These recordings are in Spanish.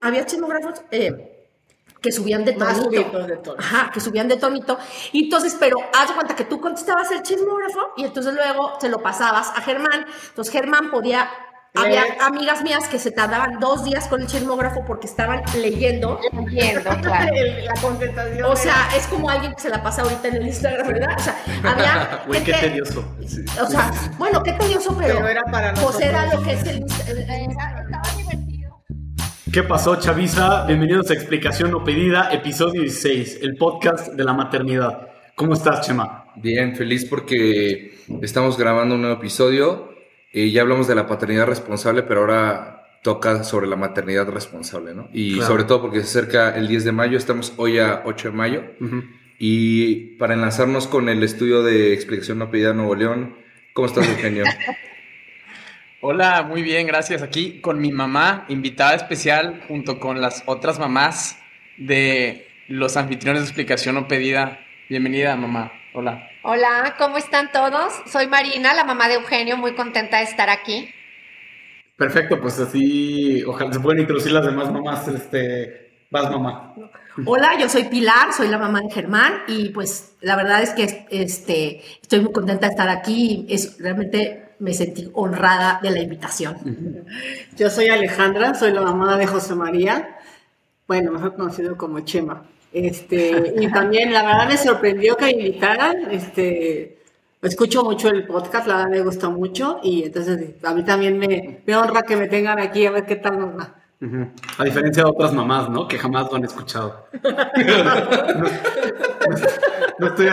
había chismógrafos eh, que subían de tonito. subidos de tono. Ajá, que subían de tonito. Y entonces, pero haz cuenta que tú contestabas el chismógrafo y entonces luego se lo pasabas a Germán. Entonces Germán podía. Había amigas mías que se tardaban dos días con el chismógrafo porque estaban leyendo. Entiendo, claro. La concentración. O sea, era- es como alguien que se la pasa ahorita en el Instagram, ¿verdad? O sea, había. Güey, qué tedioso. Sí. O sea, bueno, qué tedioso, pero. Pero era para Pues era nosotros. lo que es el. Estaba divertido. ¿Qué pasó, Chavisa? Bienvenidos a Explicación No Pedida, episodio 16, el podcast de la maternidad. ¿Cómo estás, Chema? Bien, feliz porque estamos grabando un nuevo episodio. y ya hablamos de la paternidad responsable, pero ahora toca sobre la maternidad responsable, ¿no? Y Claro. sobre todo porque se acerca el 10 de mayo, estamos hoy a 8 de mayo. Y para enlazarnos con el estudio de explicación no pedida Nuevo León, ¿cómo estás, Eugenio? Hola, muy bien, gracias. Aquí con mi mamá, invitada especial, junto con las otras mamás de los anfitriones de explicación no pedida. Bienvenida, mamá. Hola. Hola, ¿cómo están todos? Soy Marina, la mamá de Eugenio, muy contenta de estar aquí. Perfecto, pues así, ojalá se pueden introducir las demás mamás. Este, vas, mamá. Hola, yo soy Pilar, soy la mamá de Germán y pues la verdad es que este, estoy muy contenta de estar aquí. Es, realmente me sentí honrada de la invitación. Yo soy Alejandra, soy la mamá de José María, bueno, mejor conocido como Chema. Este, y también la verdad me sorprendió que me invitaran, este, escucho mucho el podcast, la verdad me gusta mucho y entonces a mí también me, me honra que me tengan aquí a ver qué tal nos va. A diferencia de otras mamás, ¿no? Que jamás lo han escuchado. no, estoy,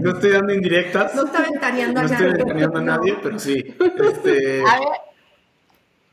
no estoy dando indirectas. No está ventaneando No a estoy nadie. ventaneando a nadie, pero sí. Este, A ver,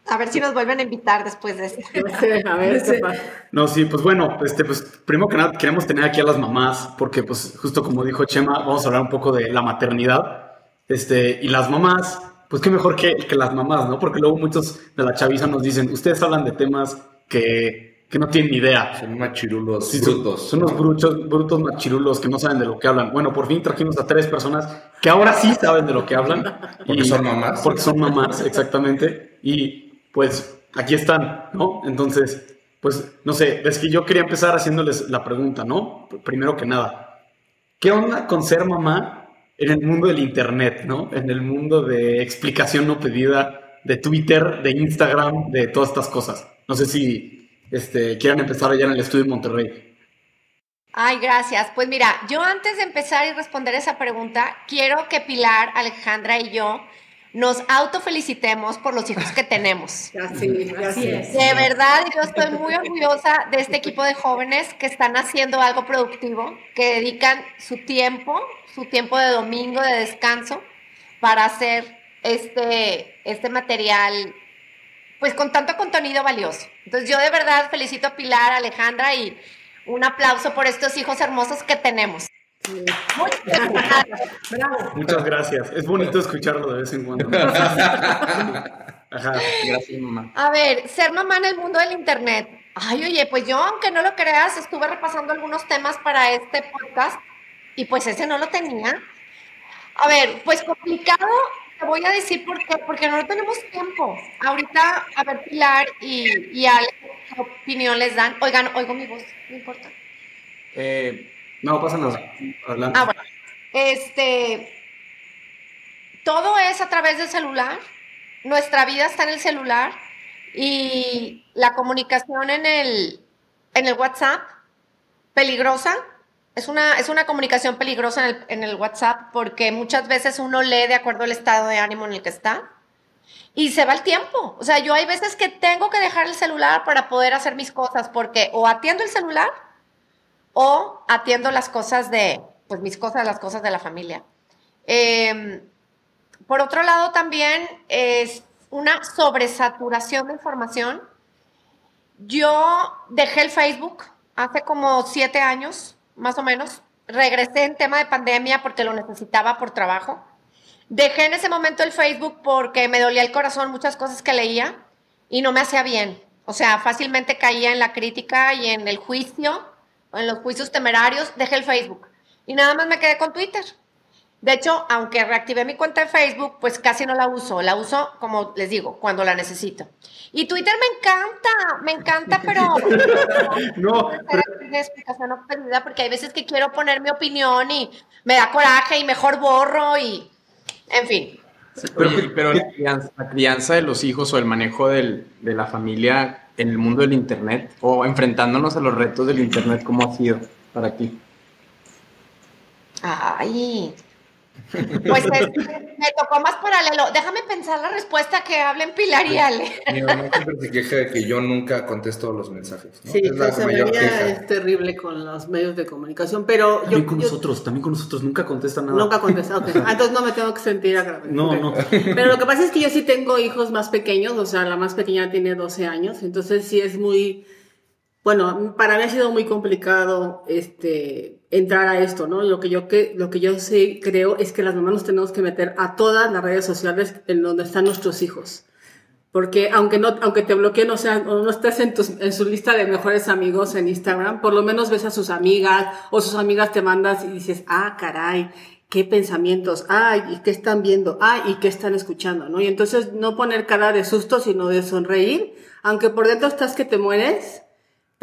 a ver si nos vuelven a invitar después de esto. No sé, a ver pasa. No, sí, pues bueno, este, pues primero que nada queremos tener aquí a las mamás, porque pues justo como dijo Chema, vamos a hablar un poco de la maternidad, este, y las mamás, pues qué mejor que, que las mamás, ¿no? Porque luego muchos de la chaviza nos dicen, ustedes hablan de temas que, que no tienen ni idea. Son machirulos Sí, brutos. Son unos brutos, brutos machirulos que no saben de lo que hablan. Bueno, por fin trajimos a tres personas que ahora sí saben de lo que hablan. Porque son mamás. Porque son mamás, exactamente. Y pues aquí están, ¿no? Entonces, pues no sé, es que yo quería empezar haciéndoles la pregunta, ¿no? Primero que nada, ¿qué onda con ser mamá en el mundo del Internet, ¿no? En el mundo de explicación no pedida, de Twitter, de Instagram, de todas estas cosas. No sé si este, quieran empezar allá en el estudio en Monterrey. Ay, gracias. Pues mira, yo antes de empezar y responder esa pregunta, quiero que Pilar, Alejandra y yo nos autofelicitemos por los hijos que tenemos. Así, así es. De verdad, yo estoy muy orgullosa de este equipo de jóvenes que están haciendo algo productivo, que dedican su tiempo, su tiempo de domingo, de descanso, para hacer este, este material, pues con tanto contenido valioso. Entonces yo de verdad felicito a Pilar, a Alejandra y un aplauso por estos hijos hermosos que tenemos. Muchas gracias. Bravo. Muchas gracias. Es bonito escucharlo de vez en cuando. Ajá. Gracias, mamá. A ver, ser mamá en el mundo del internet. Ay, oye, pues yo, aunque no lo creas, estuve repasando algunos temas para este podcast y pues ese no lo tenía. A ver, pues complicado, te voy a decir por qué, porque no tenemos tiempo. Ahorita, a ver, Pilar y, y Ale, ¿qué opinión les dan? Oigan, oigo mi voz, no importa. Eh, No, pásanos adelante. Ah, bueno. Este, todo es a través del celular. Nuestra vida está en el celular y la comunicación en el, en el WhatsApp, peligrosa. Es una, es una comunicación peligrosa en el, en el WhatsApp porque muchas veces uno lee de acuerdo al estado de ánimo en el que está y se va el tiempo. O sea, yo hay veces que tengo que dejar el celular para poder hacer mis cosas porque o atiendo el celular o atiendo las cosas de, pues mis cosas, las cosas de la familia. Eh, por otro lado, también es una sobresaturación de información. Yo dejé el Facebook hace como siete años, más o menos. Regresé en tema de pandemia porque lo necesitaba por trabajo. Dejé en ese momento el Facebook porque me dolía el corazón muchas cosas que leía y no me hacía bien. O sea, fácilmente caía en la crítica y en el juicio, en los juicios temerarios. Dejé el Facebook y nada más me quedé con Twitter. De hecho, aunque reactivé mi cuenta de Facebook, pues casi no la uso. La uso, como les digo, cuando la necesito. Y Twitter me encanta, me encanta, pero No, Una explicación no perdida porque hay veces que quiero poner mi opinión y me da coraje y mejor borro y, en fin. Oye, pero la crianza, la crianza de los hijos o el manejo del- de la familia en el mundo del Internet o enfrentándonos a los retos del Internet, ¿cómo ha sido para ti? Ay. Pues es- me tocó más paralelo. Déjame pensar la respuesta que hablen Pilar y Ale. Mi mamá siempre se queja de que yo nunca contesto los mensajes. ¿no? Sí, es la mayor queja. es terrible con los medios de comunicación, pero yo, también con yo nosotros, también con nosotros, nunca contesta nada. nunca contesto. ok. Ah, entonces no me tengo que sentir agradecida. No, no. Pero lo que pasa es que yo sí tengo hijos más pequeños, o sea, la más pequeña tiene 12 años, entonces sí es muy, bueno, para mí ha sido muy complicado este, entrar a esto, ¿no? Lo que yo, que, lo que yo sí creo es que las mamás nos tenemos que meter a todas las redes sociales en donde están nuestros hijos. Porque aunque no, aunque te bloqueen, o sea, o no estés en, tus- en su lista de mejores amigos en Instagram, por lo menos ves a sus amigas o sus amigas te mandas y dices, ah, caray, qué pensamientos, ay, y qué están viendo, ay, y qué están escuchando, ¿no? Y entonces no poner cara de susto, sino de sonreír, aunque por dentro estás que te mueres,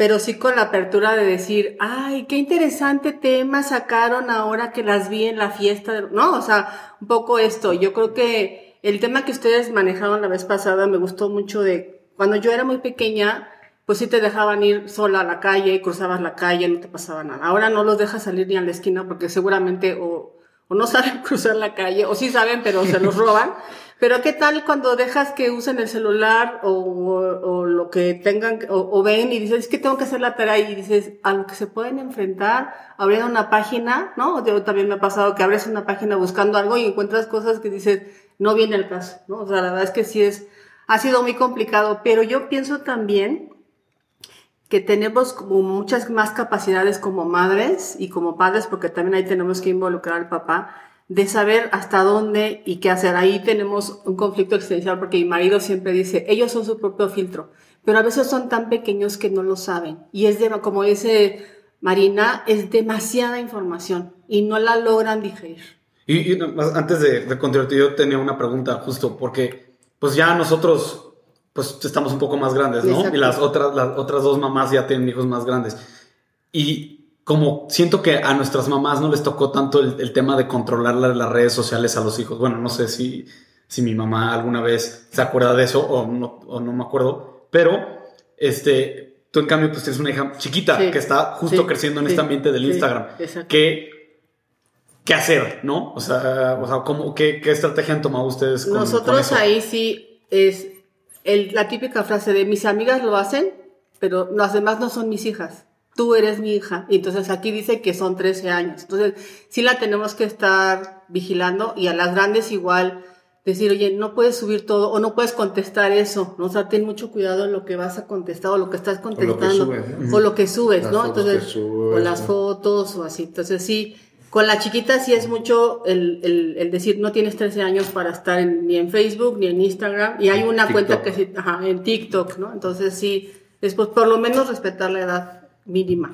pero sí con la apertura de decir, ay, qué interesante tema sacaron ahora que las vi en la fiesta, de-". ¿no? O sea, un poco esto. Yo creo que el tema que ustedes manejaron la vez pasada me gustó mucho de cuando yo era muy pequeña, pues sí te dejaban ir sola a la calle, cruzabas la calle, no te pasaba nada. Ahora no los dejas salir ni a la esquina porque seguramente o, o no saben cruzar la calle, o sí saben, pero se los roban. Pero qué tal cuando dejas que usen el celular o, o lo que tengan o, o ven y dices, es que tengo que hacer la tarea y dices, a lo que se pueden enfrentar, abriendo una página, ¿no? Yo también me ha pasado que abres una página buscando algo y encuentras cosas que dices, no viene el caso, ¿no? O sea, la verdad es que sí es, ha sido muy complicado, pero yo pienso también que tenemos como muchas más capacidades como madres y como padres, porque también ahí tenemos que involucrar al papá, de saber hasta dónde y qué hacer. Ahí tenemos un conflicto existencial porque mi marido siempre dice, ellos son su propio filtro, pero a veces son tan pequeños que no lo saben. Y es de, como dice Marina, es demasiada información y no la logran digerir. Y, y antes de, de continuar, yo tenía una pregunta justo porque pues ya nosotros pues estamos un poco más grandes, ¿no? Exacto. Y las otras, las otras dos mamás ya tienen hijos más grandes. Y como siento que a nuestras mamás no les tocó tanto el, el tema de controlar la- las redes sociales a los hijos. Bueno, no sé si, si mi mamá alguna vez se acuerda de eso o no, o no me acuerdo, pero este, tú en cambio pues tienes una hija chiquita Sí, que está justo sí, creciendo en sí, este ambiente del Instagram. que qué hacer, ¿no? O sea, o sea ¿cómo, qué, qué estrategia han tomado ustedes con, Nosotros ahí sí es el- la típica frase de mis amigas lo hacen, pero las demás no son mis hijas. Tú eres mi hija. Y entonces aquí dice que son 13 años. Entonces sí la tenemos que estar vigilando y a las grandes igual decir, oye, no puedes subir todo o no puedes contestar eso. ¿no? O sea, ten mucho cuidado en lo que vas a contestar o lo que estás lo que contestando. subes, ¿no? O lo que subes, Las ¿no? Entonces, subes, o las fotos o así. Entonces sí, con la chiquita sí es mucho el, el- el decir no tienes 13 años para estar en- ni en Facebook ni en Instagram y hay una TikTok. cuenta que sí, ajá, en TikTok, ¿no? Entonces sí, después por lo menos respetar la edad mínima.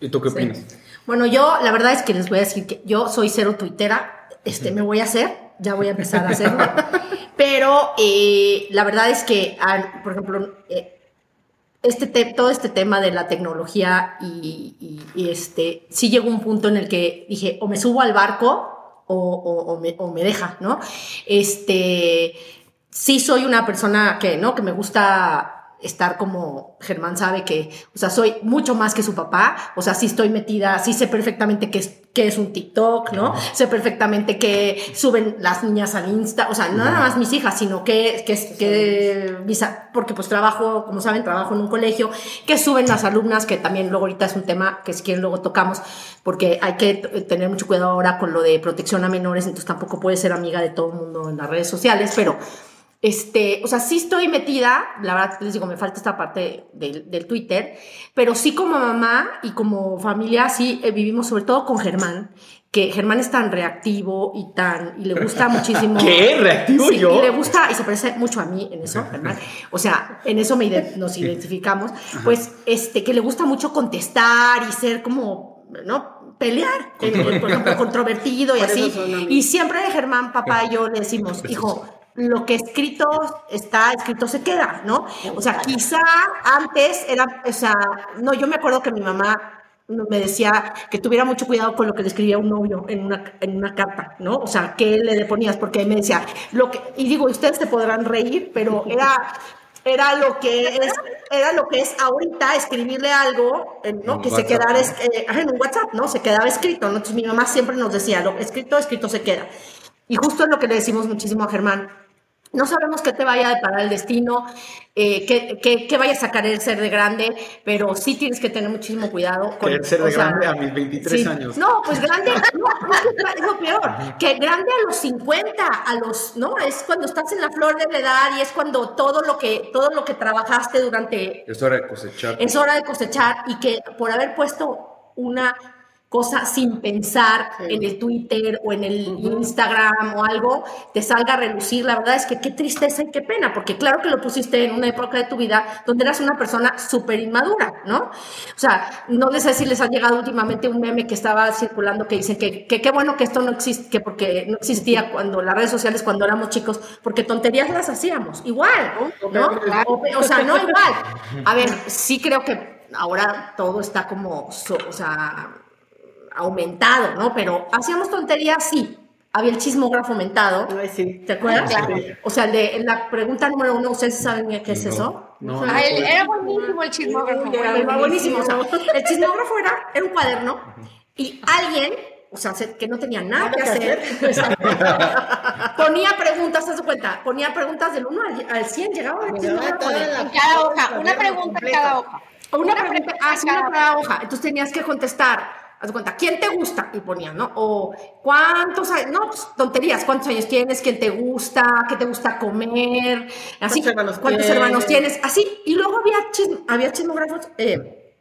¿Y tú qué Sí. opinas? Bueno, yo la verdad es que les voy a decir que yo soy cero tuitera, este, me voy a hacer, ya voy a empezar a hacerlo, pero eh, la verdad es que, ah, por ejemplo, eh, este te- todo este tema de la tecnología y, y- y este, sí llegó un punto en el que dije, o me subo al barco o, o- o me, o me deja, ¿no? Este, sí soy una persona que, ¿no? Que me gusta estar como Germán sabe que, o sea, soy mucho más que su papá, o sea, sí estoy metida, sí sé perfectamente qué es, qué es un TikTok, ¿no? Sé perfectamente que suben las niñas al Insta, o sea, no nada más mis hijas, sino que, que, que mis a- porque pues trabajo, como saben, trabajo en un colegio, que suben las alumnas, que también luego ahorita es un tema que si quieren luego tocamos, porque hay que t- tener mucho cuidado ahora con lo de protección a menores, entonces tampoco puedes ser amiga de todo el mundo en las redes sociales, pero este, o sea, sí estoy metida, la verdad les digo, me falta esta parte del, del Twitter, pero sí como mamá y como familia, sí eh, vivimos sobre todo con Germán, que Germán es tan reactivo y tan, y le gusta muchísimo. ¿Qué? ¿Reactivo Sí, yo? Y le gusta, y se parece mucho a mí en eso, Germán. O sea, en eso me ide- nos identificamos, pues, este, que le gusta mucho contestar y ser como, ¿no? pelear, el- el, por ejemplo, controvertido y Por así. Y siempre Germán, papá y yo le decimos, hijo, lo que escrito está, escrito se queda, ¿no? O sea, quizá antes era, o sea, no, yo me acuerdo que mi mamá me decía que tuviera mucho cuidado con lo que le escribía un novio en una, en una carta, ¿no? O sea, ¿qué le ponías? Porque me decía, lo que, y digo, ustedes se podrán reír, pero era, era lo que es, era lo que es ahorita escribirle algo, eh, ¿no? Que se quedara eh, en un WhatsApp, ¿no? Se quedaba escrito, ¿no? Entonces mi mamá siempre nos decía, lo escrito, escrito se queda. Y justo es lo que le decimos muchísimo a Germán. No sabemos qué te vaya a deparar el destino, eh, qué, qué, qué vayas a querer ser de grande, pero sí tienes que tener muchísimo cuidado. Querer ser de sea, grande a mis 23 sí. años. No, pues grande, no, es lo peor, que grande a los 50, a los, ¿no? Es cuando estás en la flor de la edad y es cuando todo lo que, todo lo que trabajaste durante Es hora de cosechar. es hora de cosechar y que por haber puesto una cosa sin pensar Sí. en el Twitter o en el Instagram o algo, te salga a relucir. La verdad es que qué tristeza y qué pena, porque claro que lo pusiste en una época de tu vida donde eras una persona súper inmadura, ¿no? O sea, no les sé si les ha llegado últimamente un meme que estaba circulando que dice que qué bueno que esto no existe, que porque no existía cuando las redes sociales cuando éramos chicos, porque tonterías las hacíamos, igual, ¿no? O, o sea, no igual. A ver, sí creo que ahora todo está como, o sea, aumentado, ¿no? Pero hacíamos tonterías, sí. Había el chismógrafo aumentado. Ay, sí. ¿Te acuerdas? Claro. O sea, el de en la pregunta número uno, ¿ustedes saben qué es No. eso? No, Ah, él- era buenísimo el chismógrafo. Era buenísimo. buenísimo. O sea, el chismógrafo era, era un cuaderno y alguien, o sea, se- que no tenía nada que hacer, ponía preguntas, de cuenta, ponía preguntas del 1 al, al 100, llegaba el chismógrafo de- En cada hoja, una pregunta en cada hoja. una pregunta, ah, sí, una cada hoja. Entonces tenías que contestar. Haz cuenta, ¿quién te gusta? Y ponía, ¿no? O ¿cuántos años? No, pues, tonterías. ¿Cuántos años tienes? ¿Quién te gusta? ¿Qué te gusta comer? Así. ¿Cuántos hermanos ¿Cuántos tienes? hermanos tienes? Así. Y luego había, chism- había chismógrafos eh,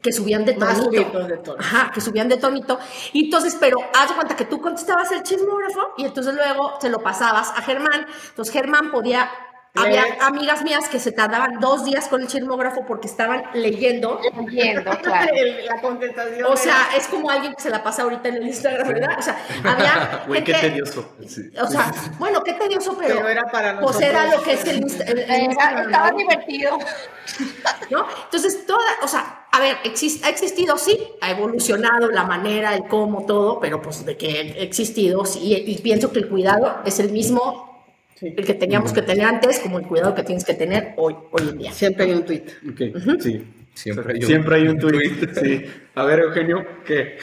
que subían de tonito. de. Ajá, que subían de tonito. Y entonces, pero haz cuenta que tú contestabas el chismógrafo y entonces luego se lo pasabas a Germán. Entonces Germán podía. Había amigas mías que se tardaban dos días con el chismógrafo porque estaban leyendo Entiendo, claro. La contestación. o sea, era- es como alguien que se la pasa ahorita en el Instagram, ¿verdad? O sea, había. Güey, qué tedioso. O sea, bueno, qué tedioso, pero. Pero era para Pues nosotros. era lo que es el, el- el Era- Instagram. estaba ¿no? divertido. ¿no? Entonces, toda, o sea, a ver, exist- ha existido, sí, ha evolucionado la manera, el cómo, todo, pero pues de que ha existido, sí, y pienso que el cuidado es el mismo, Sí. el que teníamos que tener antes, como el cuidado que tienes que tener hoy, hoy en día. Siempre hay un tweet. Ok, sí. Siempre hay un- Siempre hay un tweet. Sí. A ver, Eugenio, ¿qué?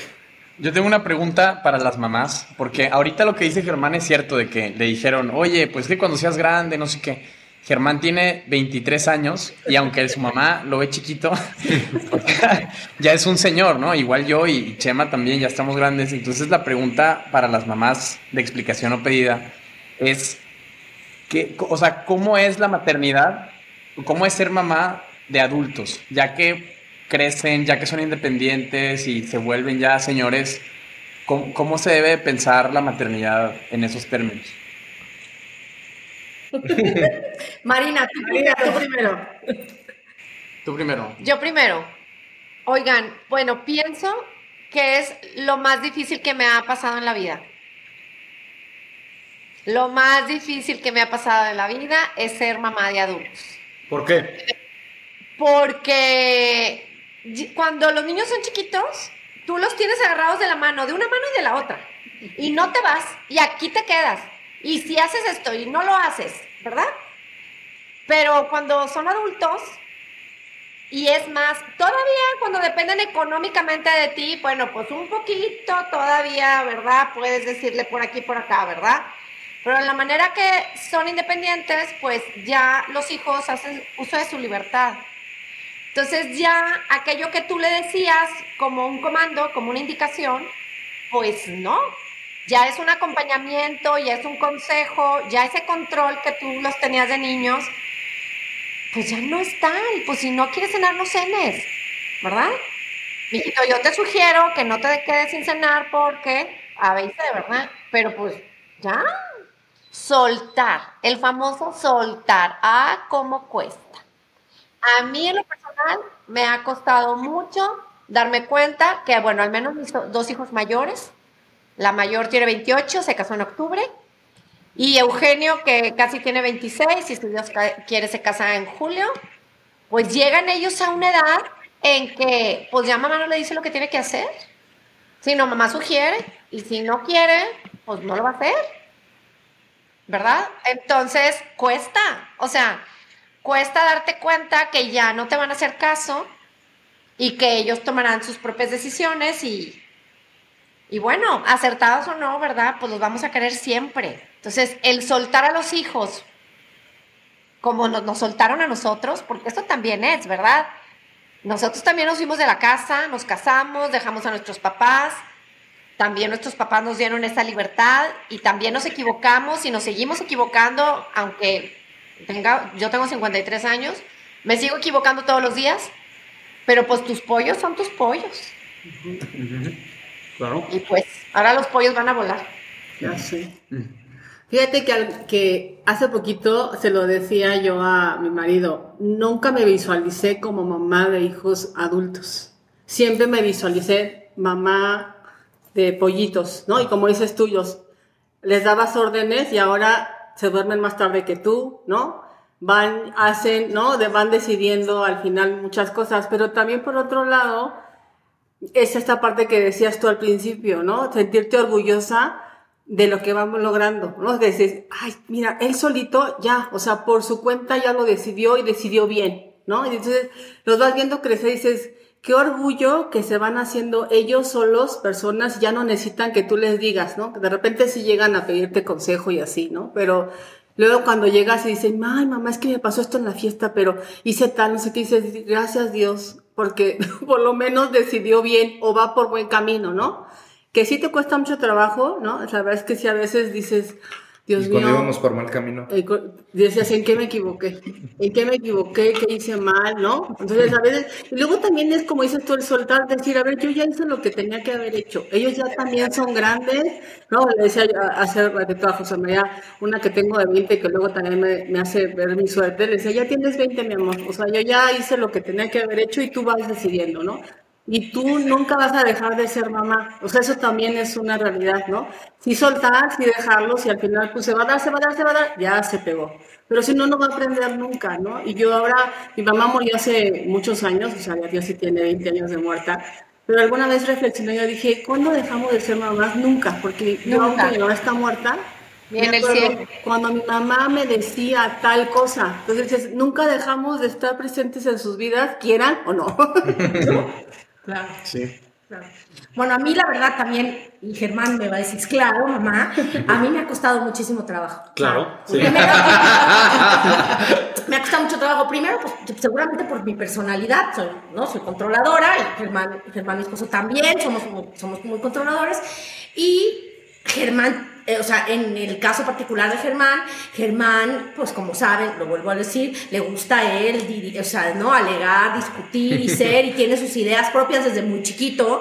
Yo tengo una pregunta para las mamás, porque ahorita lo que dice Germán es cierto, de que le dijeron, oye, pues que cuando seas grande, no sé qué. Germán tiene 23 años y aunque su mamá lo ve chiquito, ya es un señor, ¿no? Igual yo y Chema también ya estamos grandes. Entonces la pregunta para las mamás de explicación no pedida es, que, o sea, ¿cómo es la maternidad? ¿Cómo es ser mamá de adultos? Ya que crecen, ya que son independientes y se vuelven ya señores, ¿cómo, cómo se debe pensar la maternidad en esos términos? Marina, tú Marina, tú primero. Tú primero. Yo primero. Oigan, bueno, pienso que es lo más difícil que me ha pasado en la vida. Lo más difícil que me ha pasado en la vida es ser mamá de adultos. ¿Por qué? Porque cuando los niños son chiquitos, tú los tienes agarrados de la mano, de una mano y de la otra. Y no te vas, y aquí te quedas. Y si haces esto y no lo haces, ¿verdad? Pero cuando son adultos, y es más, todavía cuando dependen económicamente de ti, bueno, pues un poquito todavía, ¿verdad? Puedes decirle por aquí, por acá, ¿verdad? Pero en la manera que son independientes, pues ya los hijos hacen uso de su libertad. Entonces ya aquello que tú le decías como un comando, como una indicación, pues no. Ya es un acompañamiento, ya es un consejo, ya ese control que tú los tenías de niños, pues ya no está. Y pues si no quieres cenar, no cenes, ¿verdad? Mijito, yo te sugiero que no te quedes sin cenar porque a veces, ¿verdad? Pero pues ya. Soltar, el famoso soltar. Ah, cómo cuesta. A mí en lo personal me ha costado mucho darme cuenta que, bueno, al menos mis dos hijos mayores, la mayor tiene 28, se casó en octubre, y Eugenio, que casi tiene 26, y si Dios quiere se casa en julio, pues llegan ellos a una edad en que, pues ya mamá no le dice lo que tiene que hacer. Si no, mamá sugiere, y si no quiere, pues no lo va a hacer. ¿Verdad? Entonces, cuesta, o sea, cuesta darte cuenta que ya no te van a hacer caso y que ellos tomarán sus propias decisiones y, y bueno, acertados o no, ¿verdad? Pues los vamos a querer siempre. Entonces, el soltar a los hijos como nos, nos soltaron a nosotros, porque esto también es, ¿verdad? Nosotros también nos fuimos de la casa, nos casamos, dejamos a nuestros papás, también nuestros papás nos dieron esa libertad y también nos equivocamos y nos seguimos equivocando, aunque tenga, yo tengo 53 años, me sigo equivocando todos los días, pero pues tus pollos son tus pollos. Claro. Y pues ahora los pollos van a volar. Ya sé. Fíjate que, que hace poquito se lo decía yo a mi marido, nunca me visualicé como mamá de hijos adultos. Siempre me visualicé mamá de pollitos, ¿no? Y como dices tuyos, les dabas órdenes y ahora se duermen más tarde que tú, ¿no? Van, hacen, ¿no? De, van decidiendo al final muchas cosas, pero también por otro lado, es esta parte que decías tú al principio, ¿no? Sentirte orgullosa de lo que vamos logrando, ¿no? Decir, ay, mira, él solito ya, o sea, por su cuenta ya lo decidió y decidió bien, ¿no? Y entonces los vas viendo crecer y dices, qué orgullo que se van haciendo ellos solos personas, ya no necesitan que tú les digas, ¿no? De repente sí llegan a pedirte consejo y así, ¿no? Pero luego cuando llegas y dicen, ay, mamá, es que me pasó esto en la fiesta, pero hice tal, no sé qué, dices, gracias Dios, porque por lo menos decidió bien o va por buen camino, ¿no? Que sí te cuesta mucho trabajo, ¿no? La verdad es que sí a veces dices, Dios y cuando mío. íbamos por mal camino. Eh, decías, ¿en qué me equivoqué? ¿En qué me equivoqué? ¿Qué hice mal? ¿No? Entonces, a veces, y luego también es como dices tú, el soltar, decir, a ver, yo ya hice lo que tenía que haber hecho. Ellos ya también son grandes, ¿no? Le decía yo hace ratito a José María, una que tengo de 20, que luego también me, me hace ver mi suerte, le decía, ya tienes 20, mi amor. O sea, yo ya hice lo que tenía que haber hecho y tú vas decidiendo, ¿no? Y tú nunca vas a dejar de ser mamá. O sea, eso también es una realidad, ¿no? Si soltar, si dejarlos y al final pues se va a dar, se va a dar, se va a dar, ya se pegó. Pero si no, no va a aprender nunca, ¿no? Y yo ahora, mi mamá murió hace muchos años, o sea, ya sí tiene 20 años de muerta, pero alguna vez reflexioné y dije, ¿cuándo dejamos de ser mamás? Nunca, porque yo, aunque mi mamá está muerta, en el cielo. cuando mi mamá me decía tal cosa, entonces nunca dejamos de estar presentes en sus vidas, quieran o no. Claro. Sí. Claro. Bueno, a mí la verdad también, y Germán me va a decir, claro, mamá, a mí me ha costado muchísimo trabajo. Claro, sí. Primero, me ha costado mucho trabajo. Primero, pues seguramente por mi personalidad, soy, ¿no? soy controladora, y Germán, Germán, mi esposo también, somos, somos muy controladores. Y Germán, eh, o sea, en el caso particular de Germán, Germán, pues como saben, lo vuelvo a decir, le gusta a él, o sea, ¿no? Alegar, discutir y ser, y tiene sus ideas propias desde muy chiquito.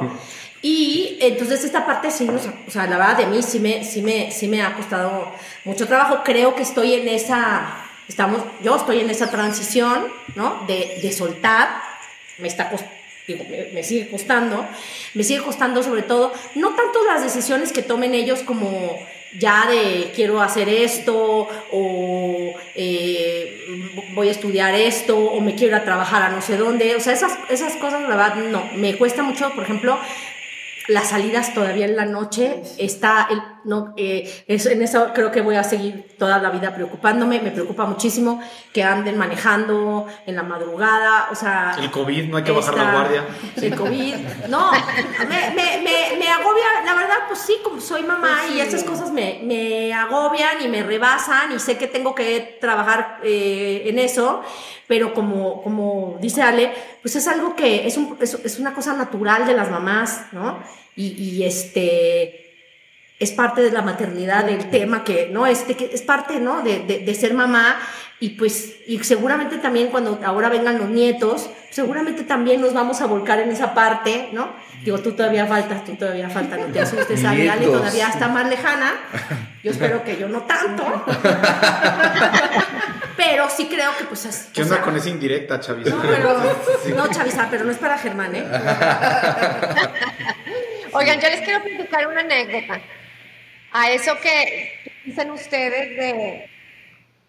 Y entonces esta parte sí, o sea, la verdad de mí sí me, sí, me, sí me ha costado mucho trabajo. Creo que estoy en esa, estamos, yo estoy en esa transición, ¿no? De, de soltar, me está costando. Digo, me, me sigue costando, me sigue costando sobre todo, no tanto las decisiones que tomen ellos como ya de quiero hacer esto o eh, voy a estudiar esto o me quiero ir a trabajar a no sé dónde, o sea, esas, esas cosas la verdad no, me cuesta mucho, por ejemplo, las salidas todavía en la noche está el, no eh, eso- en eso creo que voy a seguir toda la vida preocupándome me preocupa muchísimo que anden manejando en la madrugada o sea El COVID, no hay que bajar la guardia. el COVID no me, me, me, me agobia la verdad pues sí como soy mamá y esas cosas me, me agobian y me rebasan y sé que tengo que trabajar eh, en eso pero como, como dice Ale, pues es algo que es, un- es, es una cosa natural de las mamás, ¿no? Y, y este es parte de la maternidad, del tema que, ¿no? Este, que es parte, ¿no? De, de, de ser mamá y pues, y seguramente también cuando ahora vengan los nietos, seguramente también nos vamos a volcar en esa parte, ¿no? Digo, tú todavía faltas, tú todavía faltas, no te asustes, Ale, todavía está más lejana, yo espero que yo no tanto. Pero sí creo que pues es... ¿Qué onda sea, con esa indirecta, Chavisa? No, pero, no, Chavisa, pero no es para Germán, ¿eh? Oigan, yo les quiero platicar una anécdota. A eso que dicen ustedes de,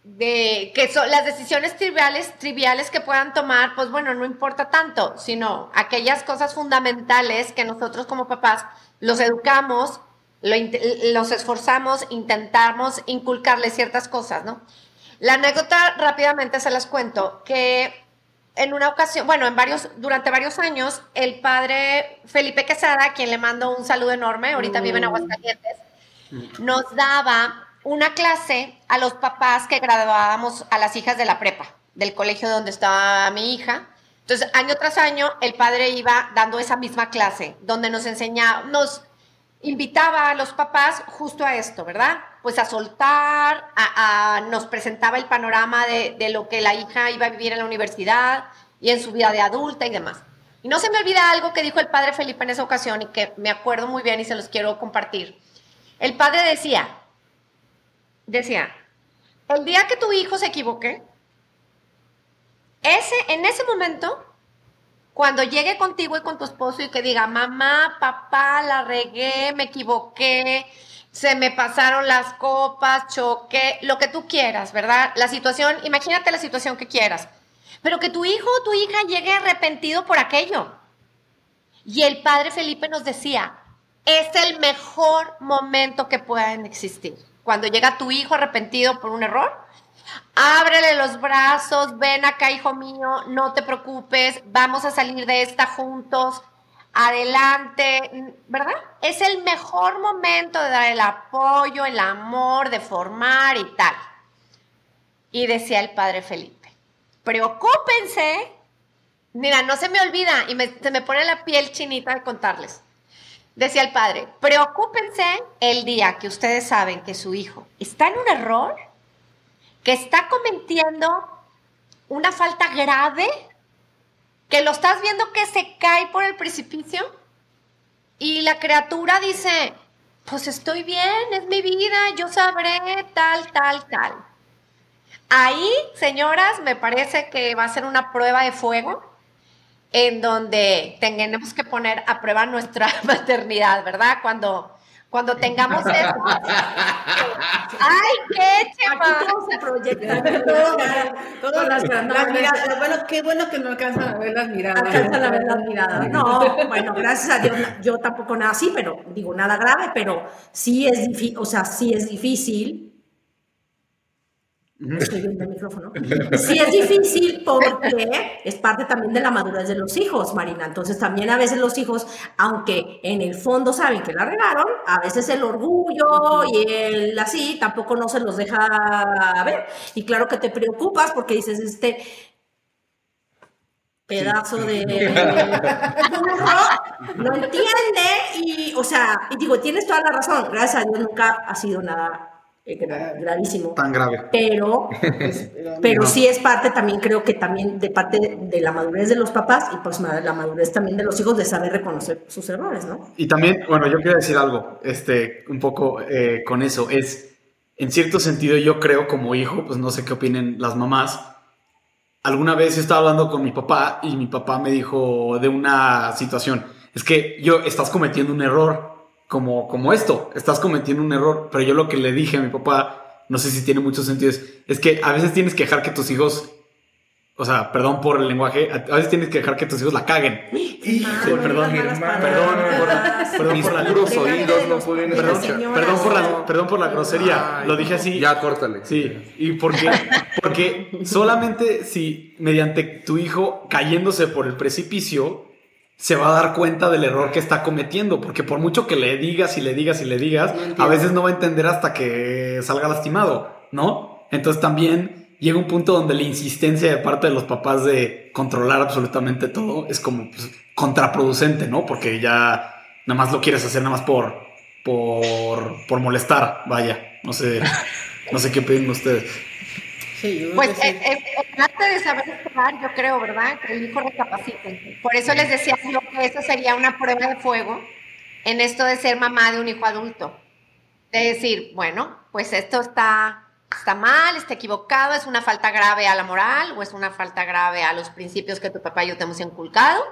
de que son las decisiones triviales, triviales que puedan tomar, pues bueno, no importa tanto, sino aquellas cosas fundamentales que nosotros como papás los educamos, lo los esforzamos, intentamos inculcarles ciertas cosas, ¿no? La anécdota rápidamente se las cuento, que en una ocasión, bueno, en varios, durante varios años, el padre Felipe Quesada, a quien le mando un saludo enorme, ahorita vive en Aguascalientes, nos daba una clase a los papás que graduábamos a las hijas de la prepa, del colegio donde estaba mi hija. Entonces, año tras año, el padre iba dando esa misma clase, donde nos enseñaba, nos invitaba a los papás justo a esto, ¿verdad? Pues a soltar, a, nos presentaba el panorama de, de lo que la hija iba a vivir en la universidad y en su vida de adulta y demás. Y no se me olvida algo que dijo el padre Felipe en esa ocasión y que me acuerdo muy bien y se los quiero compartir. El padre decía, decía, el día que tu hijo se equivoque, ese, en ese momento, cuando llegue contigo y con tu esposo y que diga, mamá, papá, la regué, me equivoqué, se me pasaron las copas, choqué, lo que tú quieras, ¿verdad? La situación, imagínate la situación que quieras, pero que tu hijo o tu hija llegue arrepentido por aquello. Y el padre Felipe nos decía, es el mejor momento que puedan existir. Cuando llega tu hijo arrepentido por un error, ábrele los brazos, ven acá, hijo mío, no te preocupes, vamos a salir de esta juntos, adelante, ¿verdad? Es el mejor momento de dar el apoyo, el amor, de formar y tal. Y decía el padre Felipe, preocúpense, mira, no se me olvida y se me pone la piel chinita de contarles. Decía el padre, preocúpense el día que ustedes saben que su hijo está en un error, que está cometiendo una falta grave, que lo estás viendo que se cae por el precipicio y la criatura dice, pues estoy bien, es mi vida, yo sabré tal, tal, tal. Ahí, señoras, me parece que va a ser una prueba de fuego en donde tenemos que poner a prueba nuestra maternidad, ¿verdad? Cuando, cuando tengamos eso. ¡Ay, qué chema! Aquí todo se proyecta. Todo, todo, Con las las, miradas. Bueno, qué bueno que no alcanzan a ver las miradas. Alcanzan a ver las miradas. No, bueno, gracias a Dios, yo tampoco nada así, pero digo nada grave, pero sí es difícil, o sea, sí es difícil. Estoy viendo el micrófono. Sí es difícil porque es parte también de la madurez de los hijos, Marina. Entonces también a veces los hijos, aunque en el fondo saben que la regaron, a veces el orgullo y el así tampoco no se los deja ver. Y claro que te preocupas porque dices, este, pedazo de, burro, no entiende y, o sea, y digo, tienes toda la razón, gracias a Dios nunca ha sido nada eh, gra- gravísimo, Tan grave. pero, pero sí es parte también, creo que también de parte de, de la madurez de los papás y pues la madurez también de los hijos de saber reconocer sus errores, ¿no? Y también, bueno, yo quiero decir algo, este, un poco eh, con eso, es, en cierto sentido, yo creo como hijo, pues no sé qué opinen las mamás, alguna vez yo estaba hablando con mi papá y mi papá me dijo de una situación, es que yo, estás cometiendo un error, como, como esto, estás cometiendo un error, pero yo lo que le dije a mi papá, no sé si tiene mucho sentido, es, es que a veces tienes que dejar que tus hijos, o sea, perdón por el lenguaje, a, veces tienes que dejar que tus hijos la caguen. Híjole, perdón, perdón por- perdón por la- puros oídos no pueden Perdón, por la, perdón por la grosería. Ay, Lo dije así. Ya, córtale. Sí, y porque, porque solamente si mediante tu hijo cayéndose por el precipicio se va a dar cuenta del error que está cometiendo, porque por mucho que le digas y le digas y le digas, No a veces no va a entender hasta que salga lastimado, ¿no? Entonces también llega un punto donde la insistencia de parte de los papás de controlar absolutamente todo es como pues, contraproducente, ¿no? Porque ya nada más lo quieres hacer nada más por, por, por molestar, vaya, no sé, no sé qué piden ustedes. Sí, Pues que sí. eh, eh, el arte de saber esperar, yo creo, ¿verdad? Que el hijo recapacite. Por eso les decía yo que eso sería una prueba de fuego en esto de ser mamá de un hijo adulto. De decir, bueno, pues esto está está mal, está equivocado, es una falta grave a la moral o es una falta grave a los principios que tu papá y yo te hemos inculcado.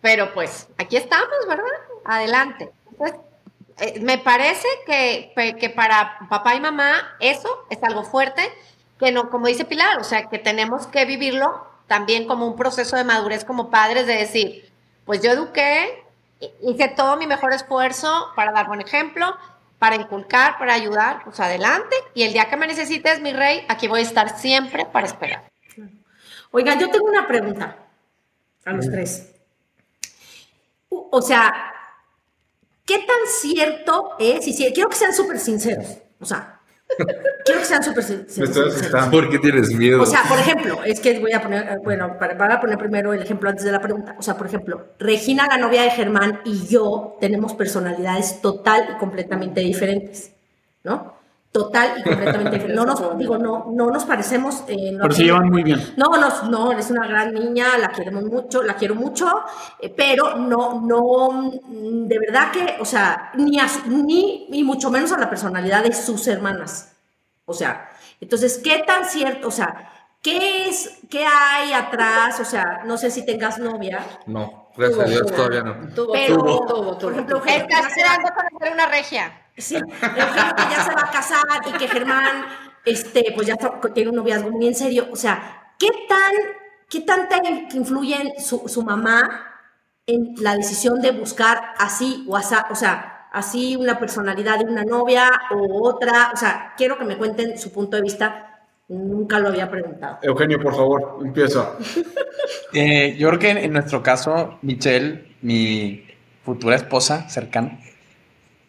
Pero pues aquí estamos, ¿verdad? Adelante. Entonces, eh, me parece que, que para papá y mamá eso es algo fuerte, que no, como dice Pilar, o sea, que tenemos que vivirlo también como un proceso de madurez como padres, de decir, pues yo eduqué, hi- hice todo mi mejor esfuerzo para dar buen ejemplo, para inculcar, para ayudar, pues adelante, y el día que me necesites, mi rey, aquí voy a estar siempre para esperar. Oigan, yo tengo una pregunta a los tres. O sea, ¿qué tan cierto es? Y si, quiero que sean súper sinceros. O sea, quiero que sean súper Me estoy sinceros. asustando. ¿Por qué tienes miedo? O sea, por ejemplo, es que voy a poner, bueno, para- voy a poner primero el ejemplo antes de la pregunta. O sea, por ejemplo, Regina, la novia de Germán, y yo tenemos personalidades total y completamente diferentes, ¿no? Total y completamente diferentes. No nos, digo, no, no nos parecemos. eh, no Pero se llevan muy bien. no, no, no, eres una gran niña, la queremos mucho, la quiero mucho, eh, pero no, no, mm, de verdad que, o sea, ni, a su- ni, ni mucho menos a la personalidad de sus hermanas. O sea, entonces, ¿qué tan cierto? O sea, ¿qué es, qué hay atrás? O sea, no sé si tengas novia, No, gracias a Dios todavía no. Tuvo, pero, tuvo, tuvo, por ejemplo, Eugenio, va- esperando conocer una regia. Sí, Eugenio que ya se va a casar y que Germán, este, pues ya está- tiene un noviazgo muy en serio. O sea, ¿qué tan, qué tanta influye en su, su mamá en la decisión de buscar así o asá, o sea, así una personalidad de una novia o otra? O sea, quiero que me cuenten su punto de vista. Nunca lo había preguntado. Eugenio, por favor, empieza. Eh, yo creo que en, nuestro caso, Michelle, mi futura esposa cercana,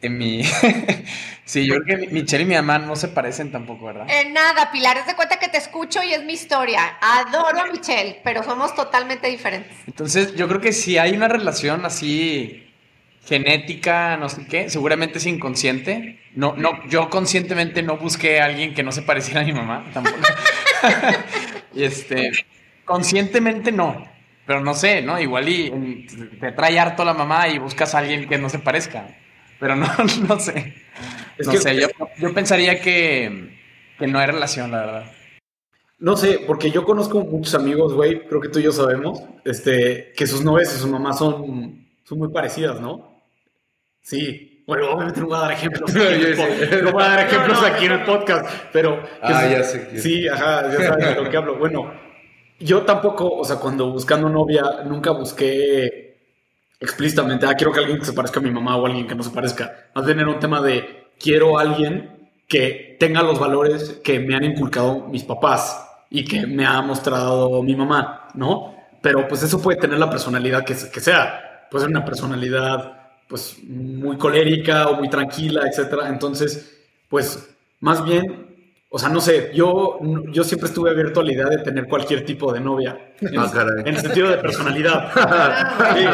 en mi... sí, yo creo que mi- Michelle y mi mamá no se parecen tampoco, ¿verdad? En nada, Pilar, es de cuenta que te escucho y es mi historia. Adoro a Michelle, pero somos totalmente diferentes. Entonces, yo creo que si hay una relación así genética, no sé qué, seguramente es inconsciente. No, no, yo conscientemente no busqué a alguien que no se pareciera a mi mamá, tampoco. y este, conscientemente no, pero no sé, ¿no? Igual y mm, te trae harto la mamá y buscas a alguien que no se parezca, pero no, no sé. Es no que- sé, yo, yo pensaría que, que no hay relación, la verdad. No sé, porque yo conozco muchos amigos, güey, creo que tú y yo sabemos, este, que sus novias y su mamá son, son muy parecidas, ¿no? Sí. Bueno, obviamente no voy a dar ejemplos. no voy a dar ejemplos aquí en el podcast, pero... Ah, ya sé. Sí, ajá, ya sabes de lo que hablo. Bueno, yo tampoco, o sea, cuando buscando novia, nunca busqué explícitamente, ah, quiero que alguien que se parezca a mi mamá o alguien que no se parezca. Más bien era un tema de, quiero a alguien que tenga los valores que me han inculcado mis papás y que me ha mostrado mi mamá, ¿no? Pero pues eso puede tener la personalidad que, que sea. Puede ser una personalidad pues muy colérica o muy tranquila, etcétera. Entonces, pues más bien, o sea, no sé, yo, yo siempre estuve abierto a la idea de tener cualquier tipo de novia. En, Ah, caray. en el sentido de personalidad. sí,